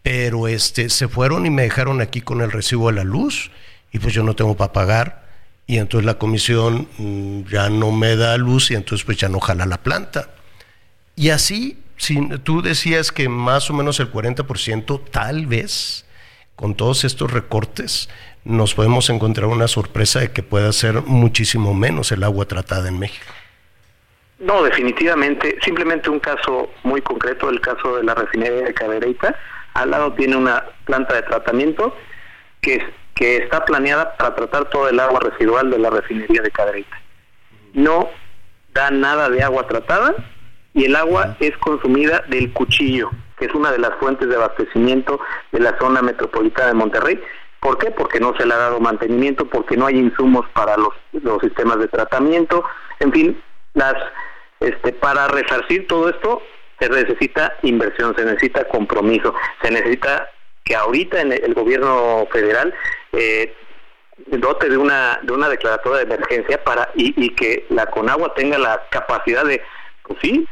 pero este, se fueron y me dejaron aquí con el recibo de la luz y pues yo no tengo para pagar y entonces la comisión mm, ya no me da luz y entonces pues ya no jala la planta. Y así, si tú decías que más o menos el 40% tal vez con todos estos recortes nos podemos encontrar una sorpresa de que pueda ser muchísimo menos el agua tratada en México. No, definitivamente, simplemente un caso muy concreto, el caso de la refinería de Cadereyta, al lado tiene una planta de tratamiento que, que está planeada para tratar todo el agua residual de la refinería de Cadereyta. No da nada de agua tratada y el agua es consumida del cuchillo, que es una de las fuentes de abastecimiento de la zona metropolitana de Monterrey. ¿Por qué? Porque no se le ha dado mantenimiento, porque no hay insumos para los, los sistemas de tratamiento, en fin, las este, para resarcir todo esto se necesita inversión, se necesita compromiso, se necesita que ahorita en el gobierno federal eh, dote de una de una declaratoria de emergencia para y, que la Conagua tenga la capacidad de pues sí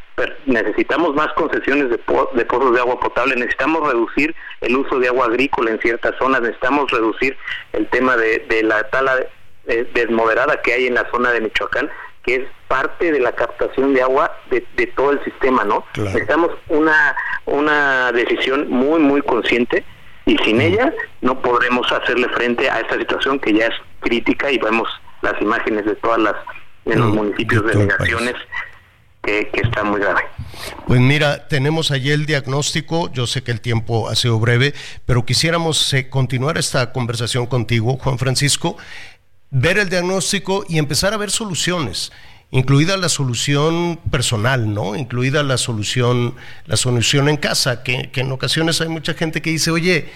necesitamos más concesiones de, de pozos de agua potable necesitamos reducir el uso de agua agrícola en ciertas zonas necesitamos reducir el tema de, de la tala eh, desmoderada que hay en la zona de Michoacán que es parte de la captación de agua de, todo el sistema, ¿no? Necesitamos una, una decisión muy, muy consciente y sin ella no podremos hacerle frente a esta situación que ya es crítica y vemos las imágenes de todas las en los municipios de delegaciones que, que, está muy grave. Pues mira, tenemos allí el diagnóstico, yo sé que el tiempo ha sido breve, pero quisiéramos eh, continuar esta conversación contigo, Juan Francisco, ver el diagnóstico y empezar a ver soluciones, incluida la solución personal, ¿no? Incluida la solución, la solución en casa, que, en ocasiones hay mucha gente que dice, oye,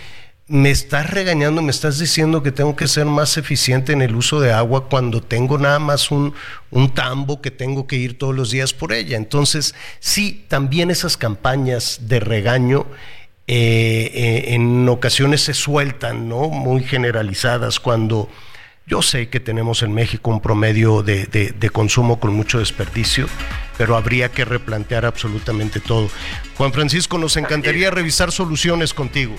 me estás regañando, me estás diciendo que tengo que ser más eficiente en el uso de agua cuando tengo nada más un, un, tambo que tengo que ir todos los días por ella. Entonces, sí, también esas campañas de regaño eh, eh, en ocasiones se sueltan, ¿no? Muy generalizadas cuando yo sé que tenemos en México un promedio de, consumo con mucho desperdicio, pero habría que replantear absolutamente todo. Juan Francisco, nos encantaría revisar soluciones contigo.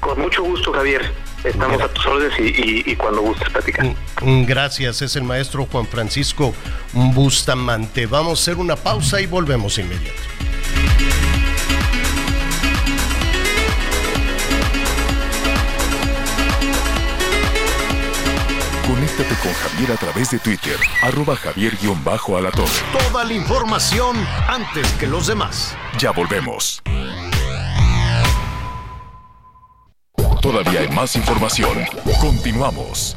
Con mucho gusto, Javier. Estamos a tus órdenes y, cuando gustes platicar. Gracias, es el maestro Juan Francisco Bustamante. Vamos a hacer una pausa y volvemos inmediato. Conéctate con Javier a través de Twitter, arroba javier-alatón. Toda la información antes que los demás. Ya volvemos. Todavía hay más información. Continuamos.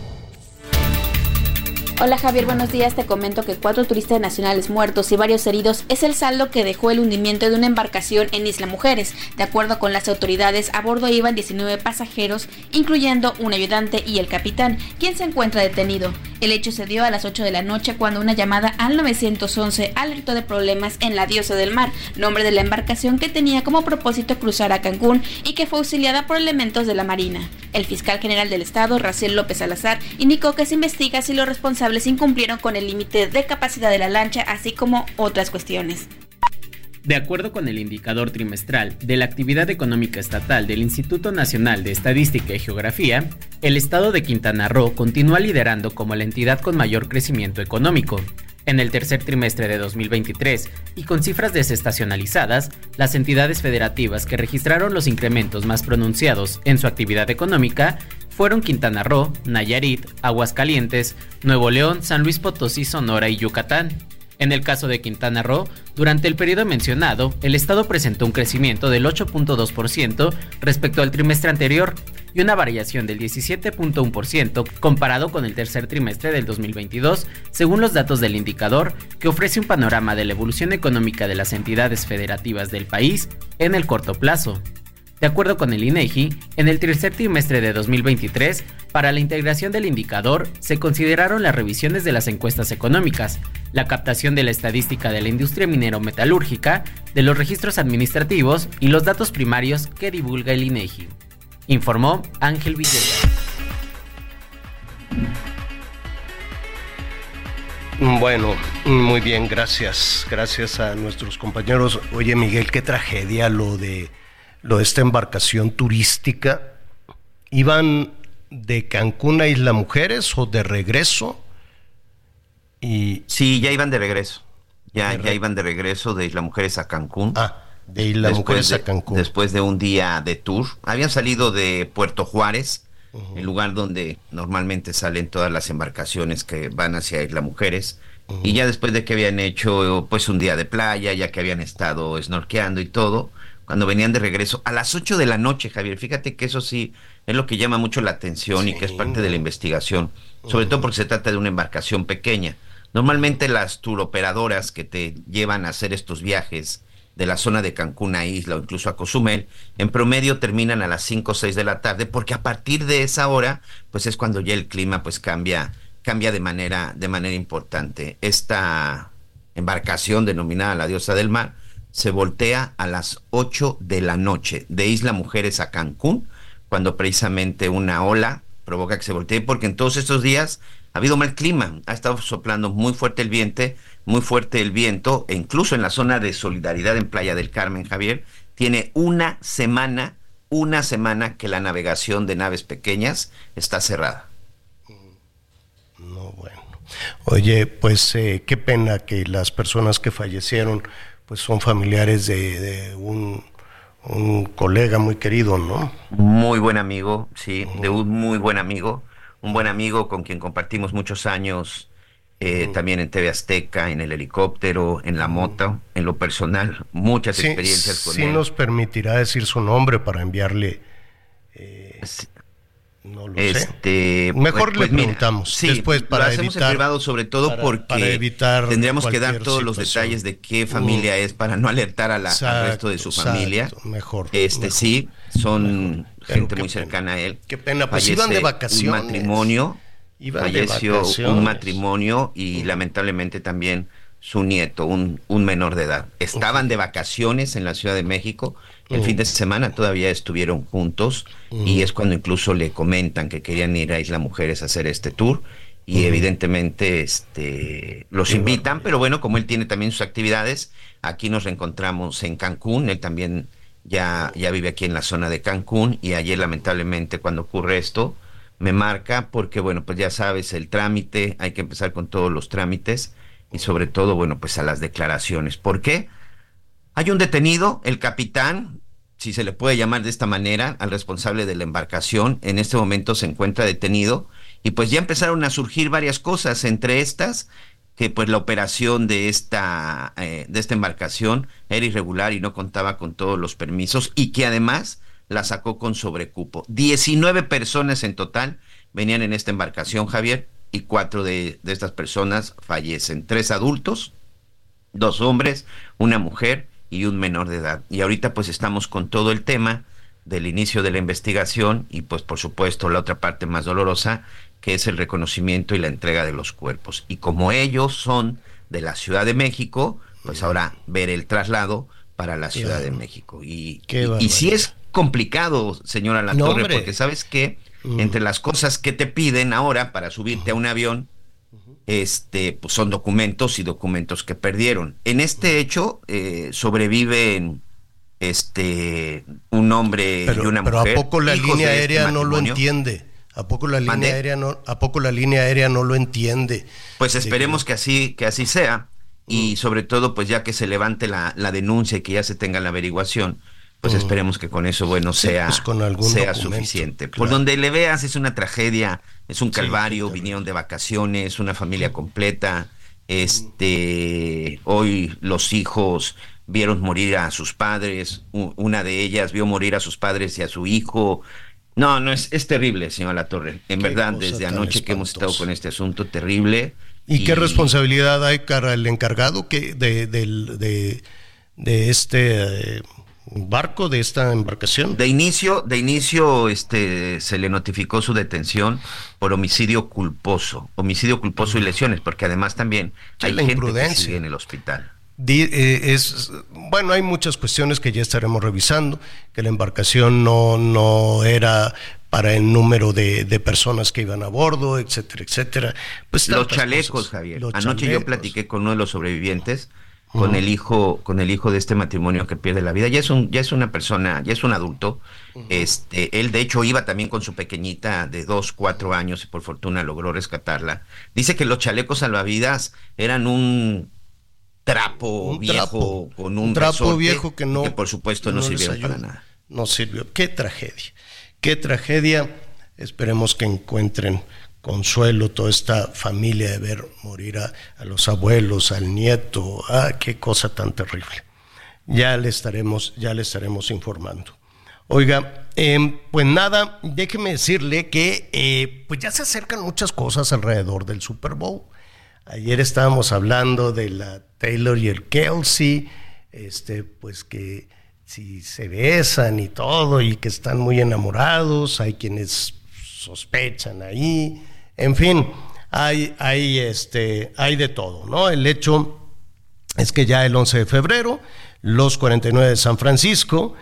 Hola Javier, buenos días. Te comento que cuatro turistas nacionales muertos y varios heridos es el saldo que dejó el hundimiento de una embarcación en Isla Mujeres. De acuerdo con las autoridades, a bordo iban 19 pasajeros, incluyendo un ayudante y el capitán, quien se encuentra detenido. El hecho se dio a las 8 de la noche cuando una llamada al 911 alertó de problemas en la Diosa del Mar, nombre de la embarcación que tenía como propósito cruzar a Cancún y que fue auxiliada por elementos de la Marina. El fiscal general del Estado, Raciel López Salazar, indicó que se investiga si los responsables incumplieron con el límite de capacidad de la lancha, así como otras cuestiones. De acuerdo con el indicador trimestral de la actividad económica estatal del Instituto Nacional de Estadística y Geografía, el estado de Quintana Roo continúa liderando como la entidad con mayor crecimiento económico. En el tercer trimestre de 2023 y con cifras desestacionalizadas, las entidades federativas que registraron los incrementos más pronunciados en su actividad económica fueron Quintana Roo, Nayarit, Aguascalientes, Nuevo León, San Luis Potosí, Sonora y Yucatán. En el caso de Quintana Roo, durante el periodo mencionado, el Estado presentó un crecimiento del 8.2% respecto al trimestre anterior y una variación del 17.1% comparado con el tercer trimestre del 2022, según los datos del indicador, que ofrece un panorama de la evolución económica de las entidades federativas del país en el corto plazo. De acuerdo con el INEGI, en el tercer trimestre de 2023, para la integración del indicador se consideraron las revisiones de las encuestas económicas, la captación de la estadística de la industria minero-metalúrgica, de los registros administrativos y los datos primarios que divulga el INEGI. Informó Ángel Villegas. Bueno, muy bien, gracias. Gracias a nuestros compañeros. Oye, Miguel, qué tragedia lo de lo de esta embarcación turística, iban de Cancún a Isla Mujeres o de regreso. Y sí, ya iban de regreso. Ya, ya iban de regreso de Isla Mujeres a Cancún. Ah, de Isla Mujeres a Cancún. Después de un día de tour. Habían salido de Puerto Juárez, el lugar donde normalmente salen todas las embarcaciones que van hacia Isla Mujeres. Y ya después de que habían hecho pues un día de playa, ya que habían estado snorkeando y todo, cuando venían de regreso a las 8 de la noche, Javier. Fíjate que eso sí es lo que llama mucho la atención y que es parte de la investigación, sobre todo porque se trata de una embarcación pequeña. Normalmente las turoperadoras que te llevan a hacer estos viajes de la zona de Cancún a Isla o incluso a Cozumel, en promedio terminan a las 5 o 6 de la tarde, porque a partir de esa hora, pues es cuando ya el clima pues cambia, cambia de manera, de manera importante. Esta embarcación denominada la diosa del mar, se voltea a las 8 de la noche de Isla Mujeres a Cancún, cuando precisamente una ola provoca que se voltee, porque en todos estos días ha habido mal clima, ha estado soplando muy fuerte el viento, muy fuerte el viento, e incluso en la zona de solidaridad en Playa del Carmen, Javier, tiene una semana, una semana que la navegación de naves pequeñas está cerrada. No, bueno. Oye, pues eh, qué pena que las personas que fallecieron pues son familiares de, un, colega muy querido, ¿no? Muy buen amigo, sí, de un muy buen amigo, un buen amigo con quien compartimos muchos años, eh, también en TV Azteca, en el helicóptero, en la moto, en lo personal, muchas experiencias con él. Sí nos permitirá decir su nombre para enviarle... Eh, no lo este, sé. Mejor pues, le preguntamos después para lo hacemos evitar, en privado sobre todo porque tendríamos que dar todos los detalles de qué familia es para no alertar a la, al resto de su familia. Mejor. Este sí, son gente muy cercana a él. Qué pena, pues iban de vacaciones. Un matrimonio, falleció un matrimonio y lamentablemente también su nieto, un, un menor de edad. Estaban de vacaciones en la Ciudad de México el fin de semana todavía estuvieron juntos y es cuando incluso le comentan que querían ir a Isla Mujeres a hacer este tour y evidentemente este los invitan, pero bueno, como él tiene también sus actividades, aquí nos reencontramos en Cancún, él también ya, ya vive aquí en la zona de Cancún y ayer lamentablemente cuando ocurre esto me marca porque bueno, pues ya sabes, el trámite, hay que empezar con todos los trámites y sobre todo, bueno, pues a las declaraciones. ¿Por qué? Hay un detenido, el capitán, si se le puede llamar de esta manera, al responsable de la embarcación, en este momento se encuentra detenido y pues ya empezaron a surgir varias cosas, entre estas que pues la operación de esta, eh, de esta embarcación era irregular y no contaba con todos los permisos y que además la sacó con sobrecupo. 19 personas en total venían en esta embarcación, Javier, y cuatro de, de estas personas fallecen. Tres adultos, dos hombres, una mujer y un menor de edad. Y ahorita pues estamos con todo el tema del inicio de la investigación y pues por supuesto la otra parte más dolorosa que es el reconocimiento y la entrega de los cuerpos. Y como ellos son de la Ciudad de México, pues ahora ver el traslado para la Ciudad de México. Y, y, si es complicado, señora La Torre, porque sabes que entre las cosas que te piden ahora para subirte a un avión, este, pues son documentos y documentos que perdieron. En este hecho eh, sobreviven este un hombre y una pero mujer. Pero a poco la línea este aérea no lo entiende. ¿A poco la línea aérea no a poco la línea aérea no lo entiende? Pues esperemos que así que así sea y mm. sobre todo pues ya que se levante la, la, denuncia y que ya se tenga la averiguación, pues mm. esperemos que con eso bueno sea pues con sea suficiente. Por donde le veas es una tragedia, es un calvario, vinieron de vacaciones, una familia completa. Este, hoy los hijos vieron morir a sus padres, una de ellas vio morir a sus padres y a su hijo, no, no, es, es terrible, señor La Torre. En verdad, desde anoche que hemos estado con este asunto terrible. ¿Y, qué responsabilidad hay para el encargado que de, de, de, este eh, barco, de esta embarcación? De inicio, de inicio este, se le notificó su detención por homicidio culposo, homicidio culposo y lesiones, porque además también hay gente que sigue en el hospital. Eh, es bueno hay muchas cuestiones que ya estaremos revisando que la embarcación no no era para el número de, personas que iban a bordo etcétera etcétera. Pues los chalecos Javier. Anoche yo platiqué con uno de los sobrevivientes con el hijo con el hijo de este matrimonio que pierde la vida ya es un ya es una persona ya es un adulto este él de hecho iba también con su pequeñita de dos cuatro años y por fortuna logró rescatarla dice que los chalecos salvavidas eran un trapo viejo con un, trapo viejo que no por supuesto no, sirvió para nada. No sirvió. Qué tragedia. Qué tragedia. Esperemos que encuentren consuelo toda esta familia de ver morir a, los abuelos, al nieto. Ah, qué cosa tan terrible. Ya le estaremos, ya le estaremos informando. Oiga, em, pues nada, déjeme decirle que eh, pues ya se acercan muchas cosas alrededor del Super Bowl. Ayer estábamos hablando de la Taylor y el Kelsey, este, pues que si se besan y todo y que están muy enamorados, hay quienes sospechan ahí, en fin, hay, hay, este, hay de todo, ¿no? El hecho es que ya el 11 de febrero, los 49 de San Francisco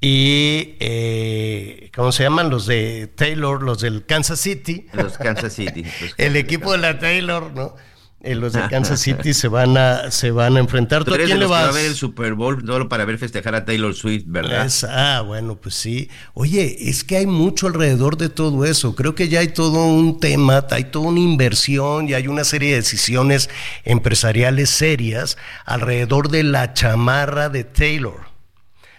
y, eh, ¿cómo se llaman? Los de Taylor, los del Kansas City. Los Kansas City. [LAUGHS] el equipo de la Taylor, ¿no? Eh, los de [LAUGHS] Kansas City se van a se van a enfrentar. ¿Tú, a quién le vas? a ver el Super Bowl solo para ver festejar a Taylor Swift, ¿verdad? ah, bueno, pues sí. Oye, es que hay mucho alrededor de todo eso. Creo que ya hay todo un tema, hay toda una inversión y hay una serie de decisiones empresariales serias alrededor de la chamarra de Taylor.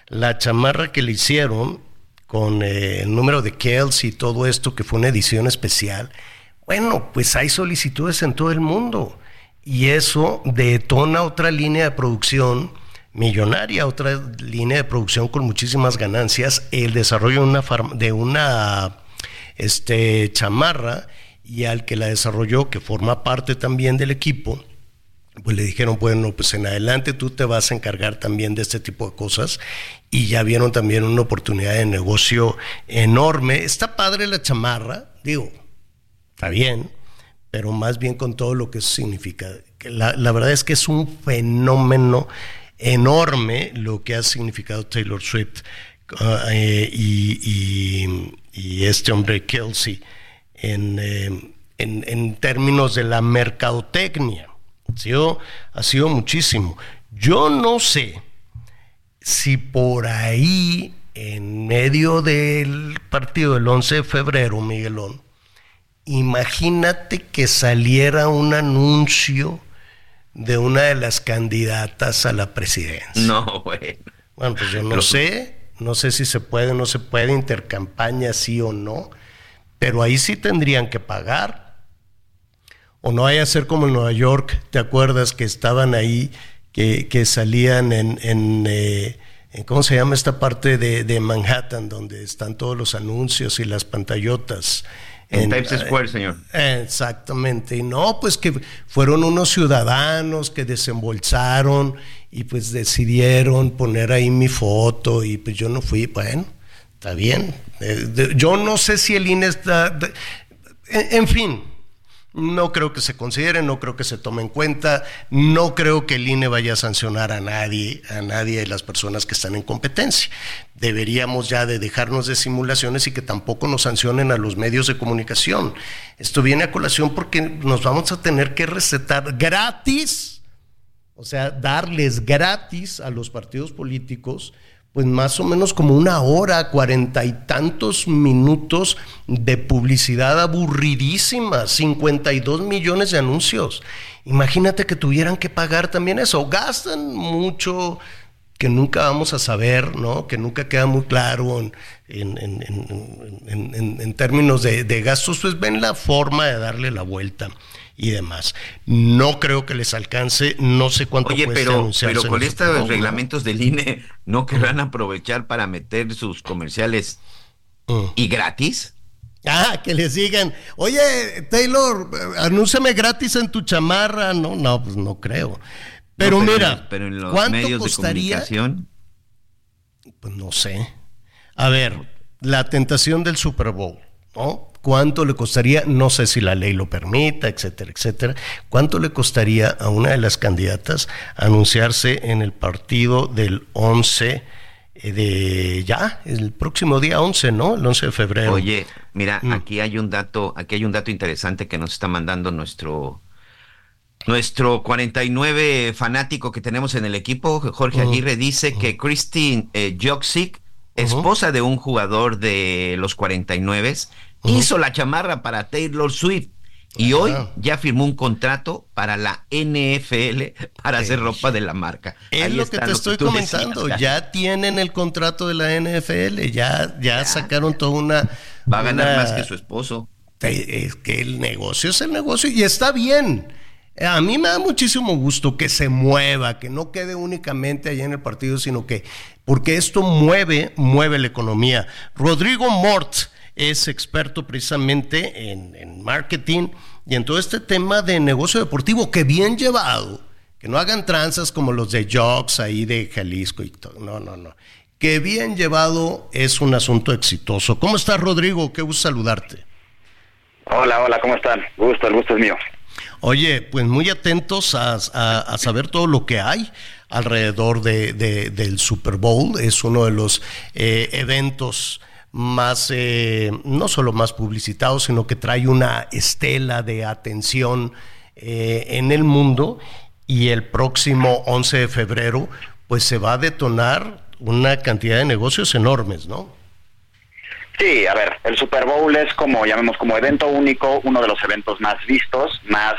La chamarra que le hicieron con eh, el número de Kelsey y todo esto, que fue una edición especial bueno, pues hay solicitudes en todo el mundo y eso detona otra línea de producción millonaria, otra línea de producción con muchísimas ganancias, el desarrollo de una, de una este, chamarra y al que la desarrolló, que forma parte también del equipo, pues le dijeron, bueno, pues en adelante tú te vas a encargar también de este tipo de cosas y ya vieron también una oportunidad de negocio enorme. Está padre la chamarra, digo, está bien, pero más bien con todo lo que significa. La, verdad es que es un fenómeno enorme lo que ha significado Taylor Swift uh, eh, y, este hombre Kelsey en, eh, en, en, términos de la mercadotecnia. Sido, ha sido muchísimo. Yo no sé si por ahí, en medio del partido del 11 de febrero, Miguelón, imagínate que saliera un anuncio de una de las candidatas a la presidencia. No, bueno. Bueno, pues yo no sé, no sé si se puede o no se puede intercampaña, sí o no, pero ahí sí tendrían que pagar. O no vaya a ser como en Nueva York, ¿te acuerdas que estaban ahí, que, que salían en, en, eh, ¿cómo se llama esta parte de, de Manhattan, donde están todos los anuncios y las pantallotas? En, Times Square, señor. Exactamente. Y no, pues que fueron unos ciudadanos que desembolsaron y pues decidieron poner ahí mi foto y pues yo no fui, bueno, está bien. Eh, yo no sé si el INE está... en fin, no creo que se considere, no creo que se tome en cuenta, no creo que el INE vaya a sancionar a nadie, a nadie de las personas que están en competencia. Deberíamos ya de dejarnos de simulaciones y que tampoco nos sancionen a los medios de comunicación. Esto viene a colación porque nos vamos a tener que recetar gratis, o sea, darles gratis a los partidos políticos pues más o menos como una hora, cuarenta y tantos minutos de publicidad aburridísima, 52 millones de anuncios. Imagínate que tuvieran que pagar también eso. Gastan mucho que nunca vamos a saber, ¿no? Que nunca queda muy claro en, términos de, de gastos, pues ven la forma de darle la vuelta y demás. No creo que les alcance, no sé cuánto Oye, pero, pero con estos reglamentos del INE, ¿no querrán aprovechar para meter sus comerciales mm. y gratis? Ah, que les digan, oye, Taylor, anúnciame gratis en tu chamarra. No, no, pues no creo. Pero, mira, pero en los medios costaría? de comunicación. Pues no sé. A ver, la tentación del Super Bowl, ¿no? Cuánto le costaría, no sé si la ley lo permita, etcétera, etcétera, cuánto le costaría a una de las candidatas anunciarse en el partido del 11 eh, de ya, el próximo día 11, ¿no? El 11 de febrero. Oye, mira, mm. aquí hay un dato, aquí hay un dato interesante que nos está mandando nuestro nuestro 49 fanático que tenemos en el equipo, Jorge mm. Aguirre, dice que mm. Christine eh, Joksic, esposa de un jugador de los 49, hizo la chamarra para Taylor Swift. Y hoy ya firmó un contrato para la NFL para hacer ropa de la marca. Es lo que te estoy comentando. ya tienen el contrato de la NFL. Ya, ya, sacaron toda una. Va a ganar más que su esposo. Es que el negocio es el negocio y está bien. A mí me da muchísimo gusto que se mueva, que no quede únicamente allá en el partido, sino que, porque esto mueve, mueve la economía. Rodrigo Mort es experto precisamente en, marketing y en todo este tema de negocio deportivo que bien llevado, que no hagan tranzas como los de Jocks ahí de Jalisco y todo, no, no, no, que bien llevado es un asunto exitoso. ¿Cómo estás Rodrigo? Qué gusto saludarte. Hola, hola, ¿cómo están? Gusto, el gusto es mío. Oye, pues muy atentos a, saber todo lo que hay alrededor de, del Super Bowl. Es uno de los eh, eventos más, eh, no solo más publicitado, sino que trae una estela de atención eh, en el mundo y el próximo 11 de febrero pues se va a detonar una cantidad de negocios enormes, ¿no? Sí, a ver, el Super Bowl es como, llamemos como evento único, uno de los eventos más vistos, más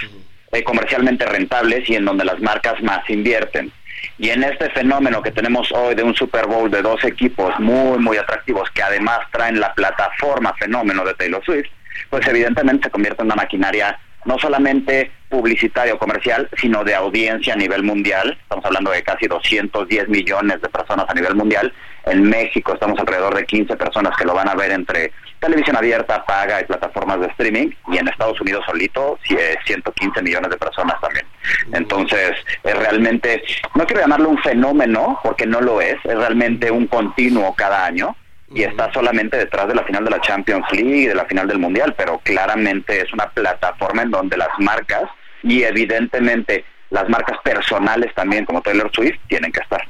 eh, comercialmente rentables y en donde las marcas más invierten. Y en este fenómeno que tenemos hoy de un Super Bowl de dos equipos muy, muy atractivos que además traen la plataforma fenómeno de Taylor Swift, pues evidentemente se convierte en una maquinaria no solamente publicitaria o comercial, sino de audiencia a nivel mundial. Estamos hablando de casi 210 millones de personas a nivel mundial. En México estamos alrededor de 15 personas que lo van a ver entre televisión abierta, paga y plataformas de streaming. Y en Estados Unidos solito, 115 millones de personas también. Entonces, es realmente, no quiero llamarlo un fenómeno, porque no lo es, es realmente un continuo cada año y está solamente detrás de la final de la Champions League y de la final del Mundial, pero claramente es una plataforma en donde las marcas y evidentemente las marcas personales también como Taylor Swift tienen que estar.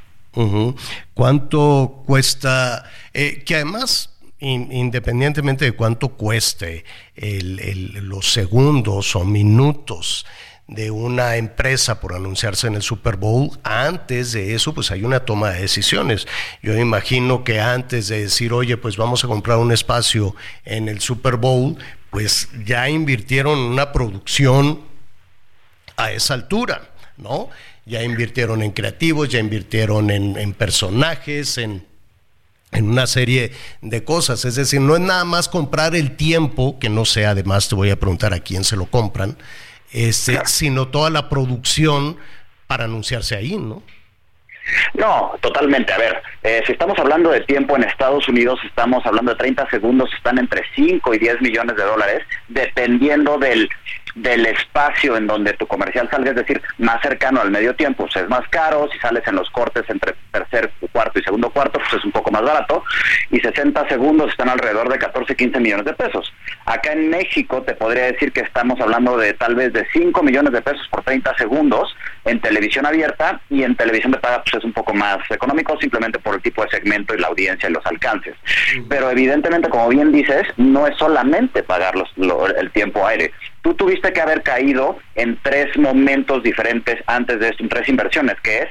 ¿Cuánto cuesta? Eh, que además, independientemente de cuánto cueste el, los segundos o minutos de una empresa por anunciarse en el Super Bowl, antes de eso pues hay una toma de decisiones. Yo imagino que antes de decir, oye, pues vamos a comprar un espacio en el Super Bowl, pues ya invirtieron una producción a esa altura, ¿no? Ya invirtieron en creativos, ya invirtieron en, personajes, en, en una serie de cosas. Es decir, no es nada más comprar el tiempo, que no sé, además te voy a preguntar a quién se lo compran, este, sino toda la producción para anunciarse ahí, ¿no? No, totalmente. A ver, eh, si estamos hablando de tiempo en Estados Unidos, estamos hablando de 30 segundos, están entre 5 y 10 millones de dólares, dependiendo del del espacio en donde tu comercial salga, es decir, más cercano al medio tiempo, pues es más caro, si sales en los cortes entre tercer cuarto y segundo cuarto, pues es un poco más barato, y 60 segundos están alrededor de 14, 15 millones de pesos. Acá en México te podría decir que estamos hablando de tal vez de 5 millones de pesos por 30 segundos en televisión abierta y en televisión de paga pues es un poco más económico simplemente por el tipo de segmento y la audiencia y los alcances. Pero evidentemente, como bien dices, no es solamente pagar los, el tiempo aire tú tuviste que haber caído en tres momentos diferentes antes de esto, en tres inversiones, que es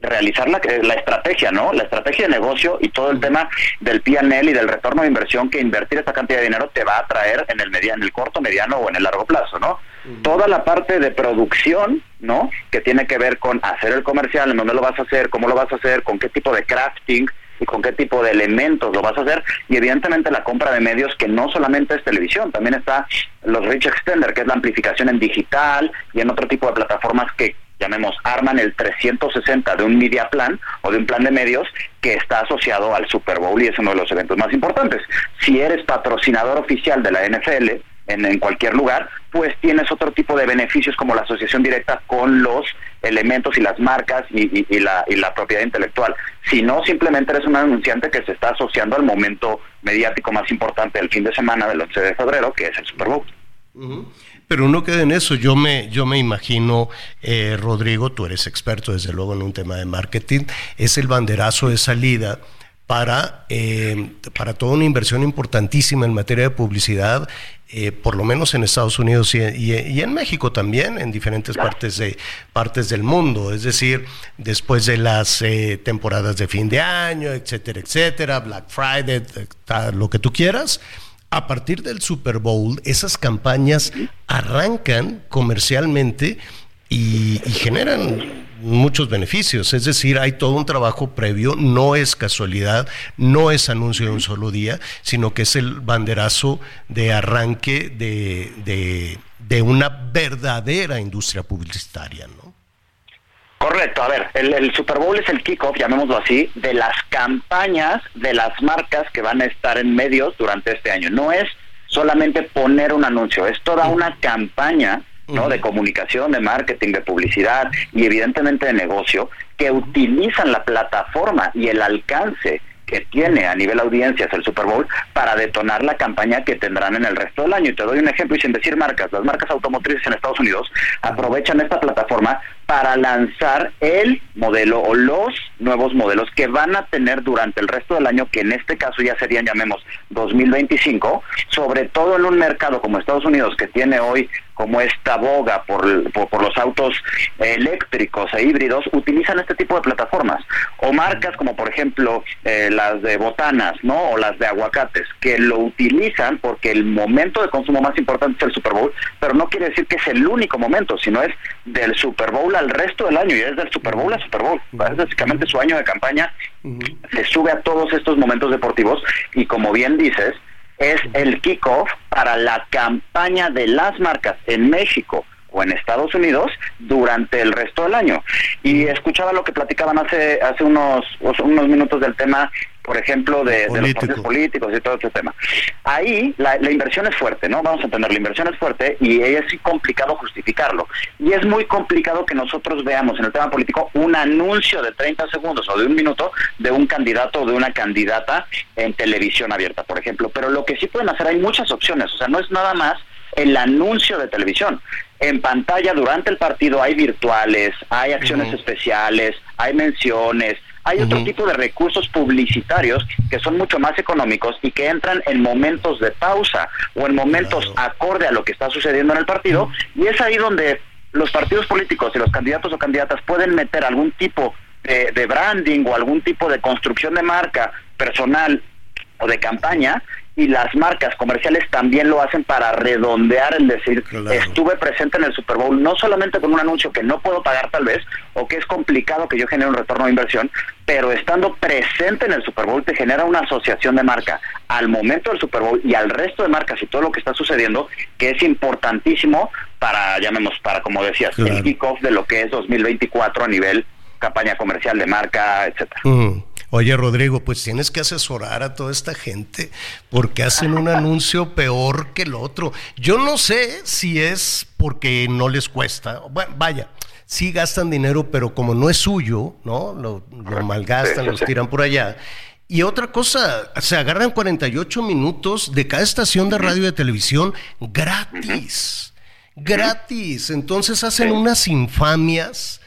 realizar la, la estrategia, ¿no? La estrategia de negocio y todo el tema del PNL y del retorno de inversión que invertir esta cantidad de dinero te va a traer en el mediano, en el corto, mediano o en el largo plazo, ¿no? Toda la parte de producción, ¿no? Que tiene que ver con hacer el comercial, en dónde lo vas a hacer, cómo lo vas a hacer, con qué tipo de crafting, y con qué tipo de elementos lo vas a hacer y evidentemente la compra de medios que no solamente es televisión, también está los Rich Extender, que es la amplificación en digital y en otro tipo de plataformas que llamemos arman el 360 de un media plan o de un plan de medios que está asociado al Super Bowl y es uno de los eventos más importantes. Si eres patrocinador oficial de la NFL, en, cualquier lugar, pues tienes otro tipo de beneficios como la asociación directa con los elementos y las marcas y, la, y la propiedad intelectual. Si no, simplemente eres un anunciante que se está asociando al momento mediático más importante del fin de semana del 11 de febrero, que es el Super Bowl. Pero no queda en eso. Yo me, yo me imagino, eh, Rodrigo, tú eres experto desde luego en un tema de marketing, es el banderazo de salida para, eh, para toda una inversión importantísima en materia de publicidad, eh, por lo menos en Estados Unidos y, en México también, en diferentes partes, de, partes del mundo. Es decir, después de las eh, temporadas de fin de año, etcétera, etcétera, Black Friday, lo que tú quieras. A partir del Super Bowl, esas campañas arrancan comercialmente y generan muchos beneficios. Es decir, hay todo un trabajo previo, no es casualidad, no es anuncio de un solo día, sino que es el banderazo de arranque de, de, una verdadera industria publicitaria, ¿no? Correcto, a ver, el, el, Super Bowl es el kickoff, llamémoslo así, de las campañas de las marcas que van a estar en medios durante este año. No es solamente poner un anuncio, es toda una campaña ¿no? De comunicación, de marketing, de publicidad y evidentemente de negocio, que utilizan la plataforma y el alcance que tiene a nivel audiencias el Super Bowl para detonar la campaña que tendrán en el resto del año. Y te doy un ejemplo y sin decir marcas, las marcas automotrices en Estados Unidos aprovechan esta plataforma para lanzar el modelo o los nuevos modelos que van a tener durante el resto del año, que en este caso ya serían, llamemos, 2025, sobre todo en un mercado como Estados Unidos, que tiene hoy como esta boga por, por, los autos eléctricos e híbridos, utilizan este tipo de plataformas. O marcas como, por ejemplo, eh, las de botanas, ¿no? O las de aguacates, que lo utilizan porque el momento de consumo más importante es el Super Bowl, pero no quiere decir que es el único momento, sino es del Super Bowl al resto del año y es del Super Bowl a Super Bowl. Es básicamente su año de campaña, se sube a todos estos momentos deportivos y como bien dices, es el kickoff para la campaña de las marcas en México o en Estados Unidos durante el resto del año. Y escuchaba lo que platicaban hace hace unos unos minutos del tema por ejemplo, de, los partidos políticos y todo ese tema. Ahí la, inversión es fuerte, ¿no? Vamos a entender, la inversión es fuerte y es complicado justificarlo. Y es muy complicado que nosotros veamos en el tema político un anuncio de 30 segundos o de un minuto de un candidato o de una candidata en televisión abierta, por ejemplo. Pero lo que sí pueden hacer, hay muchas opciones, o sea, no es nada más el anuncio de televisión. En pantalla durante el partido hay virtuales, hay acciones especiales, hay menciones, hay otro tipo de recursos publicitarios que son mucho más económicos y que entran en momentos de pausa o en momentos acorde a lo que está sucediendo en el partido. Y es ahí donde los partidos políticos y los candidatos o candidatas pueden meter algún tipo de, de branding o algún tipo de construcción de marca personal o de campaña y las marcas comerciales también lo hacen para redondear el decir estuve presente en el Super Bowl no solamente con un anuncio que no puedo pagar tal vez o que es complicado que yo genere un retorno de inversión pero estando presente en el Super Bowl te genera una asociación de marca al momento del Super Bowl y al resto de marcas y todo lo que está sucediendo que es importantísimo para llamemos para como decías el kickoff de lo que es 2024 a nivel campaña comercial de marca etcétera Oye, Rodrigo, pues tienes que asesorar a toda esta gente porque hacen un [LAUGHS] anuncio peor que el otro. Yo no sé si es porque no les cuesta. Bueno, vaya, sí gastan dinero, pero como no es suyo, ¿no? Lo, malgastan, los tiran por allá. Y otra cosa, se agarran 48 minutos de cada estación de radio y de televisión gratis. Gratis. Entonces hacen unas infamias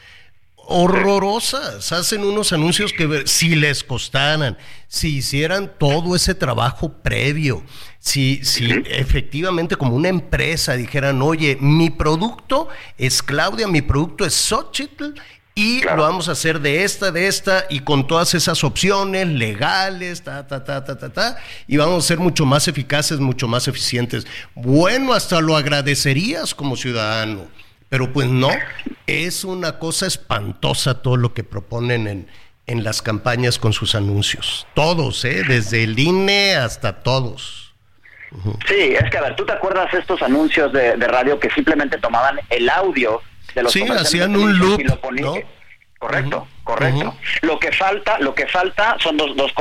horrorosas. Hacen unos anuncios que si les costaran, si hicieran todo ese trabajo previo, si, si efectivamente como una empresa dijeran, oye, mi producto es Claudia, mi producto es Xochitl y lo vamos a hacer de esta, de esta, y con todas esas opciones legales, ta, ta, ta, ta, ta, ta, y vamos a ser mucho más eficaces, mucho más eficientes. Bueno, hasta lo agradecerías como ciudadano. Pero pues no, es una cosa espantosa todo lo que proponen en, en las campañas con sus anuncios. Todos, ¿eh? desde el INE hasta todos. Sí, es que a ver, ¿tú te acuerdas estos anuncios de, radio que simplemente tomaban el audio de los Sí, hacían un loop, ¿no? Correcto, correcto. Lo que falta, lo que falta son dos, dos,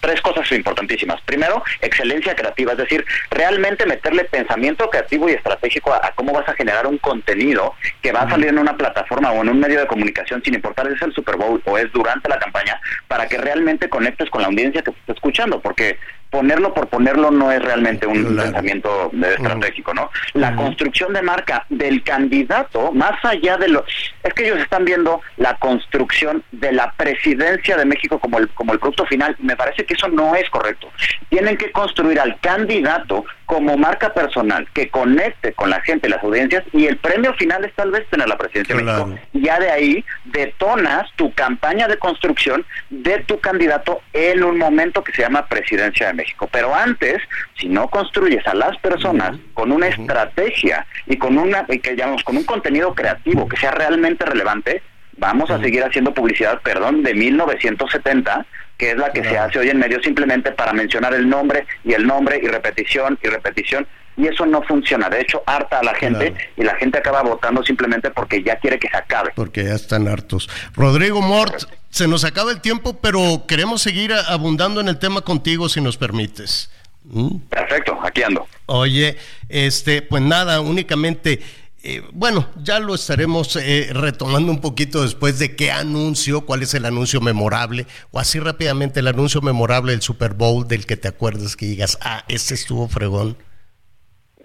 tres cosas importantísimas. Primero, excelencia creativa, es decir, realmente meterle pensamiento creativo y estratégico a, cómo vas a generar un contenido que va a salir en una plataforma o en un medio de comunicación, sin importar si es el Super Bowl o es durante la campaña, para que realmente conectes con la audiencia que te está escuchando, porque ponerlo por ponerlo no es realmente un pensamiento estratégico, ¿no? La construcción de marca del candidato, más allá de lo... Es que ellos están viendo la construcción de la presidencia de México como el, como el producto final. Me parece que eso no es correcto. Tienen que construir al candidato como marca personal que conecte con la gente, las audiencias, y el premio final es tal vez tener la presidencia de México. Ya de ahí detonas tu campaña de construcción de tu candidato en un momento que se llama presidencia de México. Pero antes, si no construyes a las personas con una estrategia y con una y que llamamos con un contenido creativo que sea realmente relevante, vamos a seguir haciendo publicidad, perdón, de 1970 que es la que se hace hoy en medio simplemente para mencionar el nombre y el nombre y repetición y repetición y eso no funciona. De hecho, harta a la gente y la gente acaba votando simplemente porque ya quiere que se acabe. Porque ya están hartos. Rodrigo Mort, se nos acaba el tiempo, pero queremos seguir abundando en el tema contigo si nos permites. ¿Mm? Perfecto, aquí ando. Oye, este, pues nada, únicamente eh, bueno, ya lo estaremos eh, retomando un poquito después de qué anuncio, cuál es el anuncio memorable, o así rápidamente el anuncio memorable del Super Bowl del que te acuerdas que digas, ah, este estuvo fregón.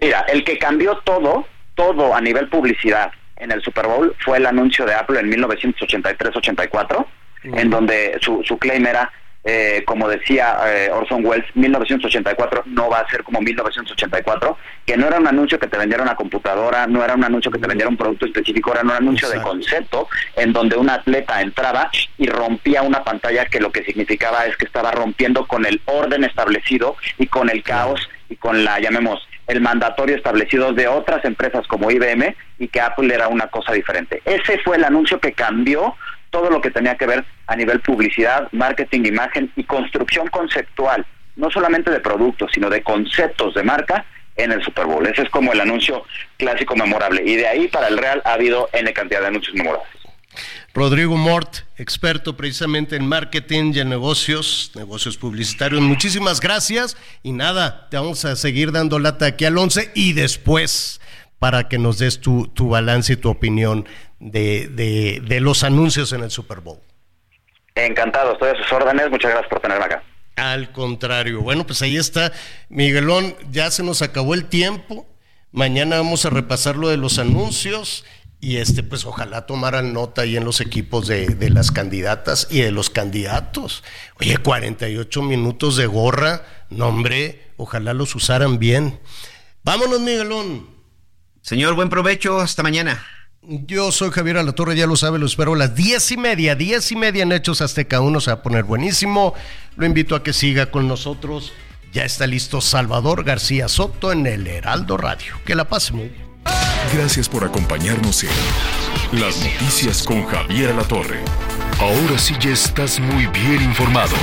Mira, el que cambió todo, todo a nivel publicidad en el Super Bowl fue el anuncio de Apple en 1983-84, en donde su, su claim era eh, como decía eh, Orson Welles, 1984 no va a ser como 1984, que no era un anuncio que te vendiera una computadora, no era un anuncio que te vendiera un producto específico, era un anuncio de concepto en donde un atleta entraba y rompía una pantalla que lo que significaba es que estaba rompiendo con el orden establecido y con el caos y con la, llamemos, el mandatorio establecido de otras empresas como IBM y que Apple era una cosa diferente. Ese fue el anuncio que cambió todo lo que tenía que ver a nivel publicidad, marketing, imagen y construcción conceptual, no solamente de productos, sino de conceptos de marca en el Super Bowl. Ese es como el anuncio clásico memorable. Y de ahí para el Real ha habido N cantidad de anuncios memorables. Rodrigo Mort, experto precisamente en marketing y en negocios, negocios publicitarios. Muchísimas gracias y nada, te vamos a seguir dando lata aquí al 11 y después para que nos des tu, tu balance y tu opinión de, de, los anuncios en el Super Bowl. Encantado, estoy a sus órdenes. Muchas gracias por tenerme acá. Al contrario. Bueno, pues ahí está. Miguelón, ya se nos acabó el tiempo. Mañana vamos a repasar lo de los anuncios y este, pues ojalá tomaran nota ahí en los equipos de, de las candidatas y de los candidatos. Oye, 48 minutos de gorra, no hombre, ojalá los usaran bien. Vámonos, Miguelón. Señor, buen provecho, hasta mañana. Yo soy Javier Alatorre, ya lo sabe, lo espero a las diez y media, diez y media en Hechos Azteca 1 se va a poner buenísimo. Lo invito a que siga con nosotros. Ya está listo Salvador García Soto en el Heraldo Radio. Que la pase muy bien. Gracias por acompañarnos en Las Noticias con Javier Alatorre. Ahora sí ya estás muy bien informado.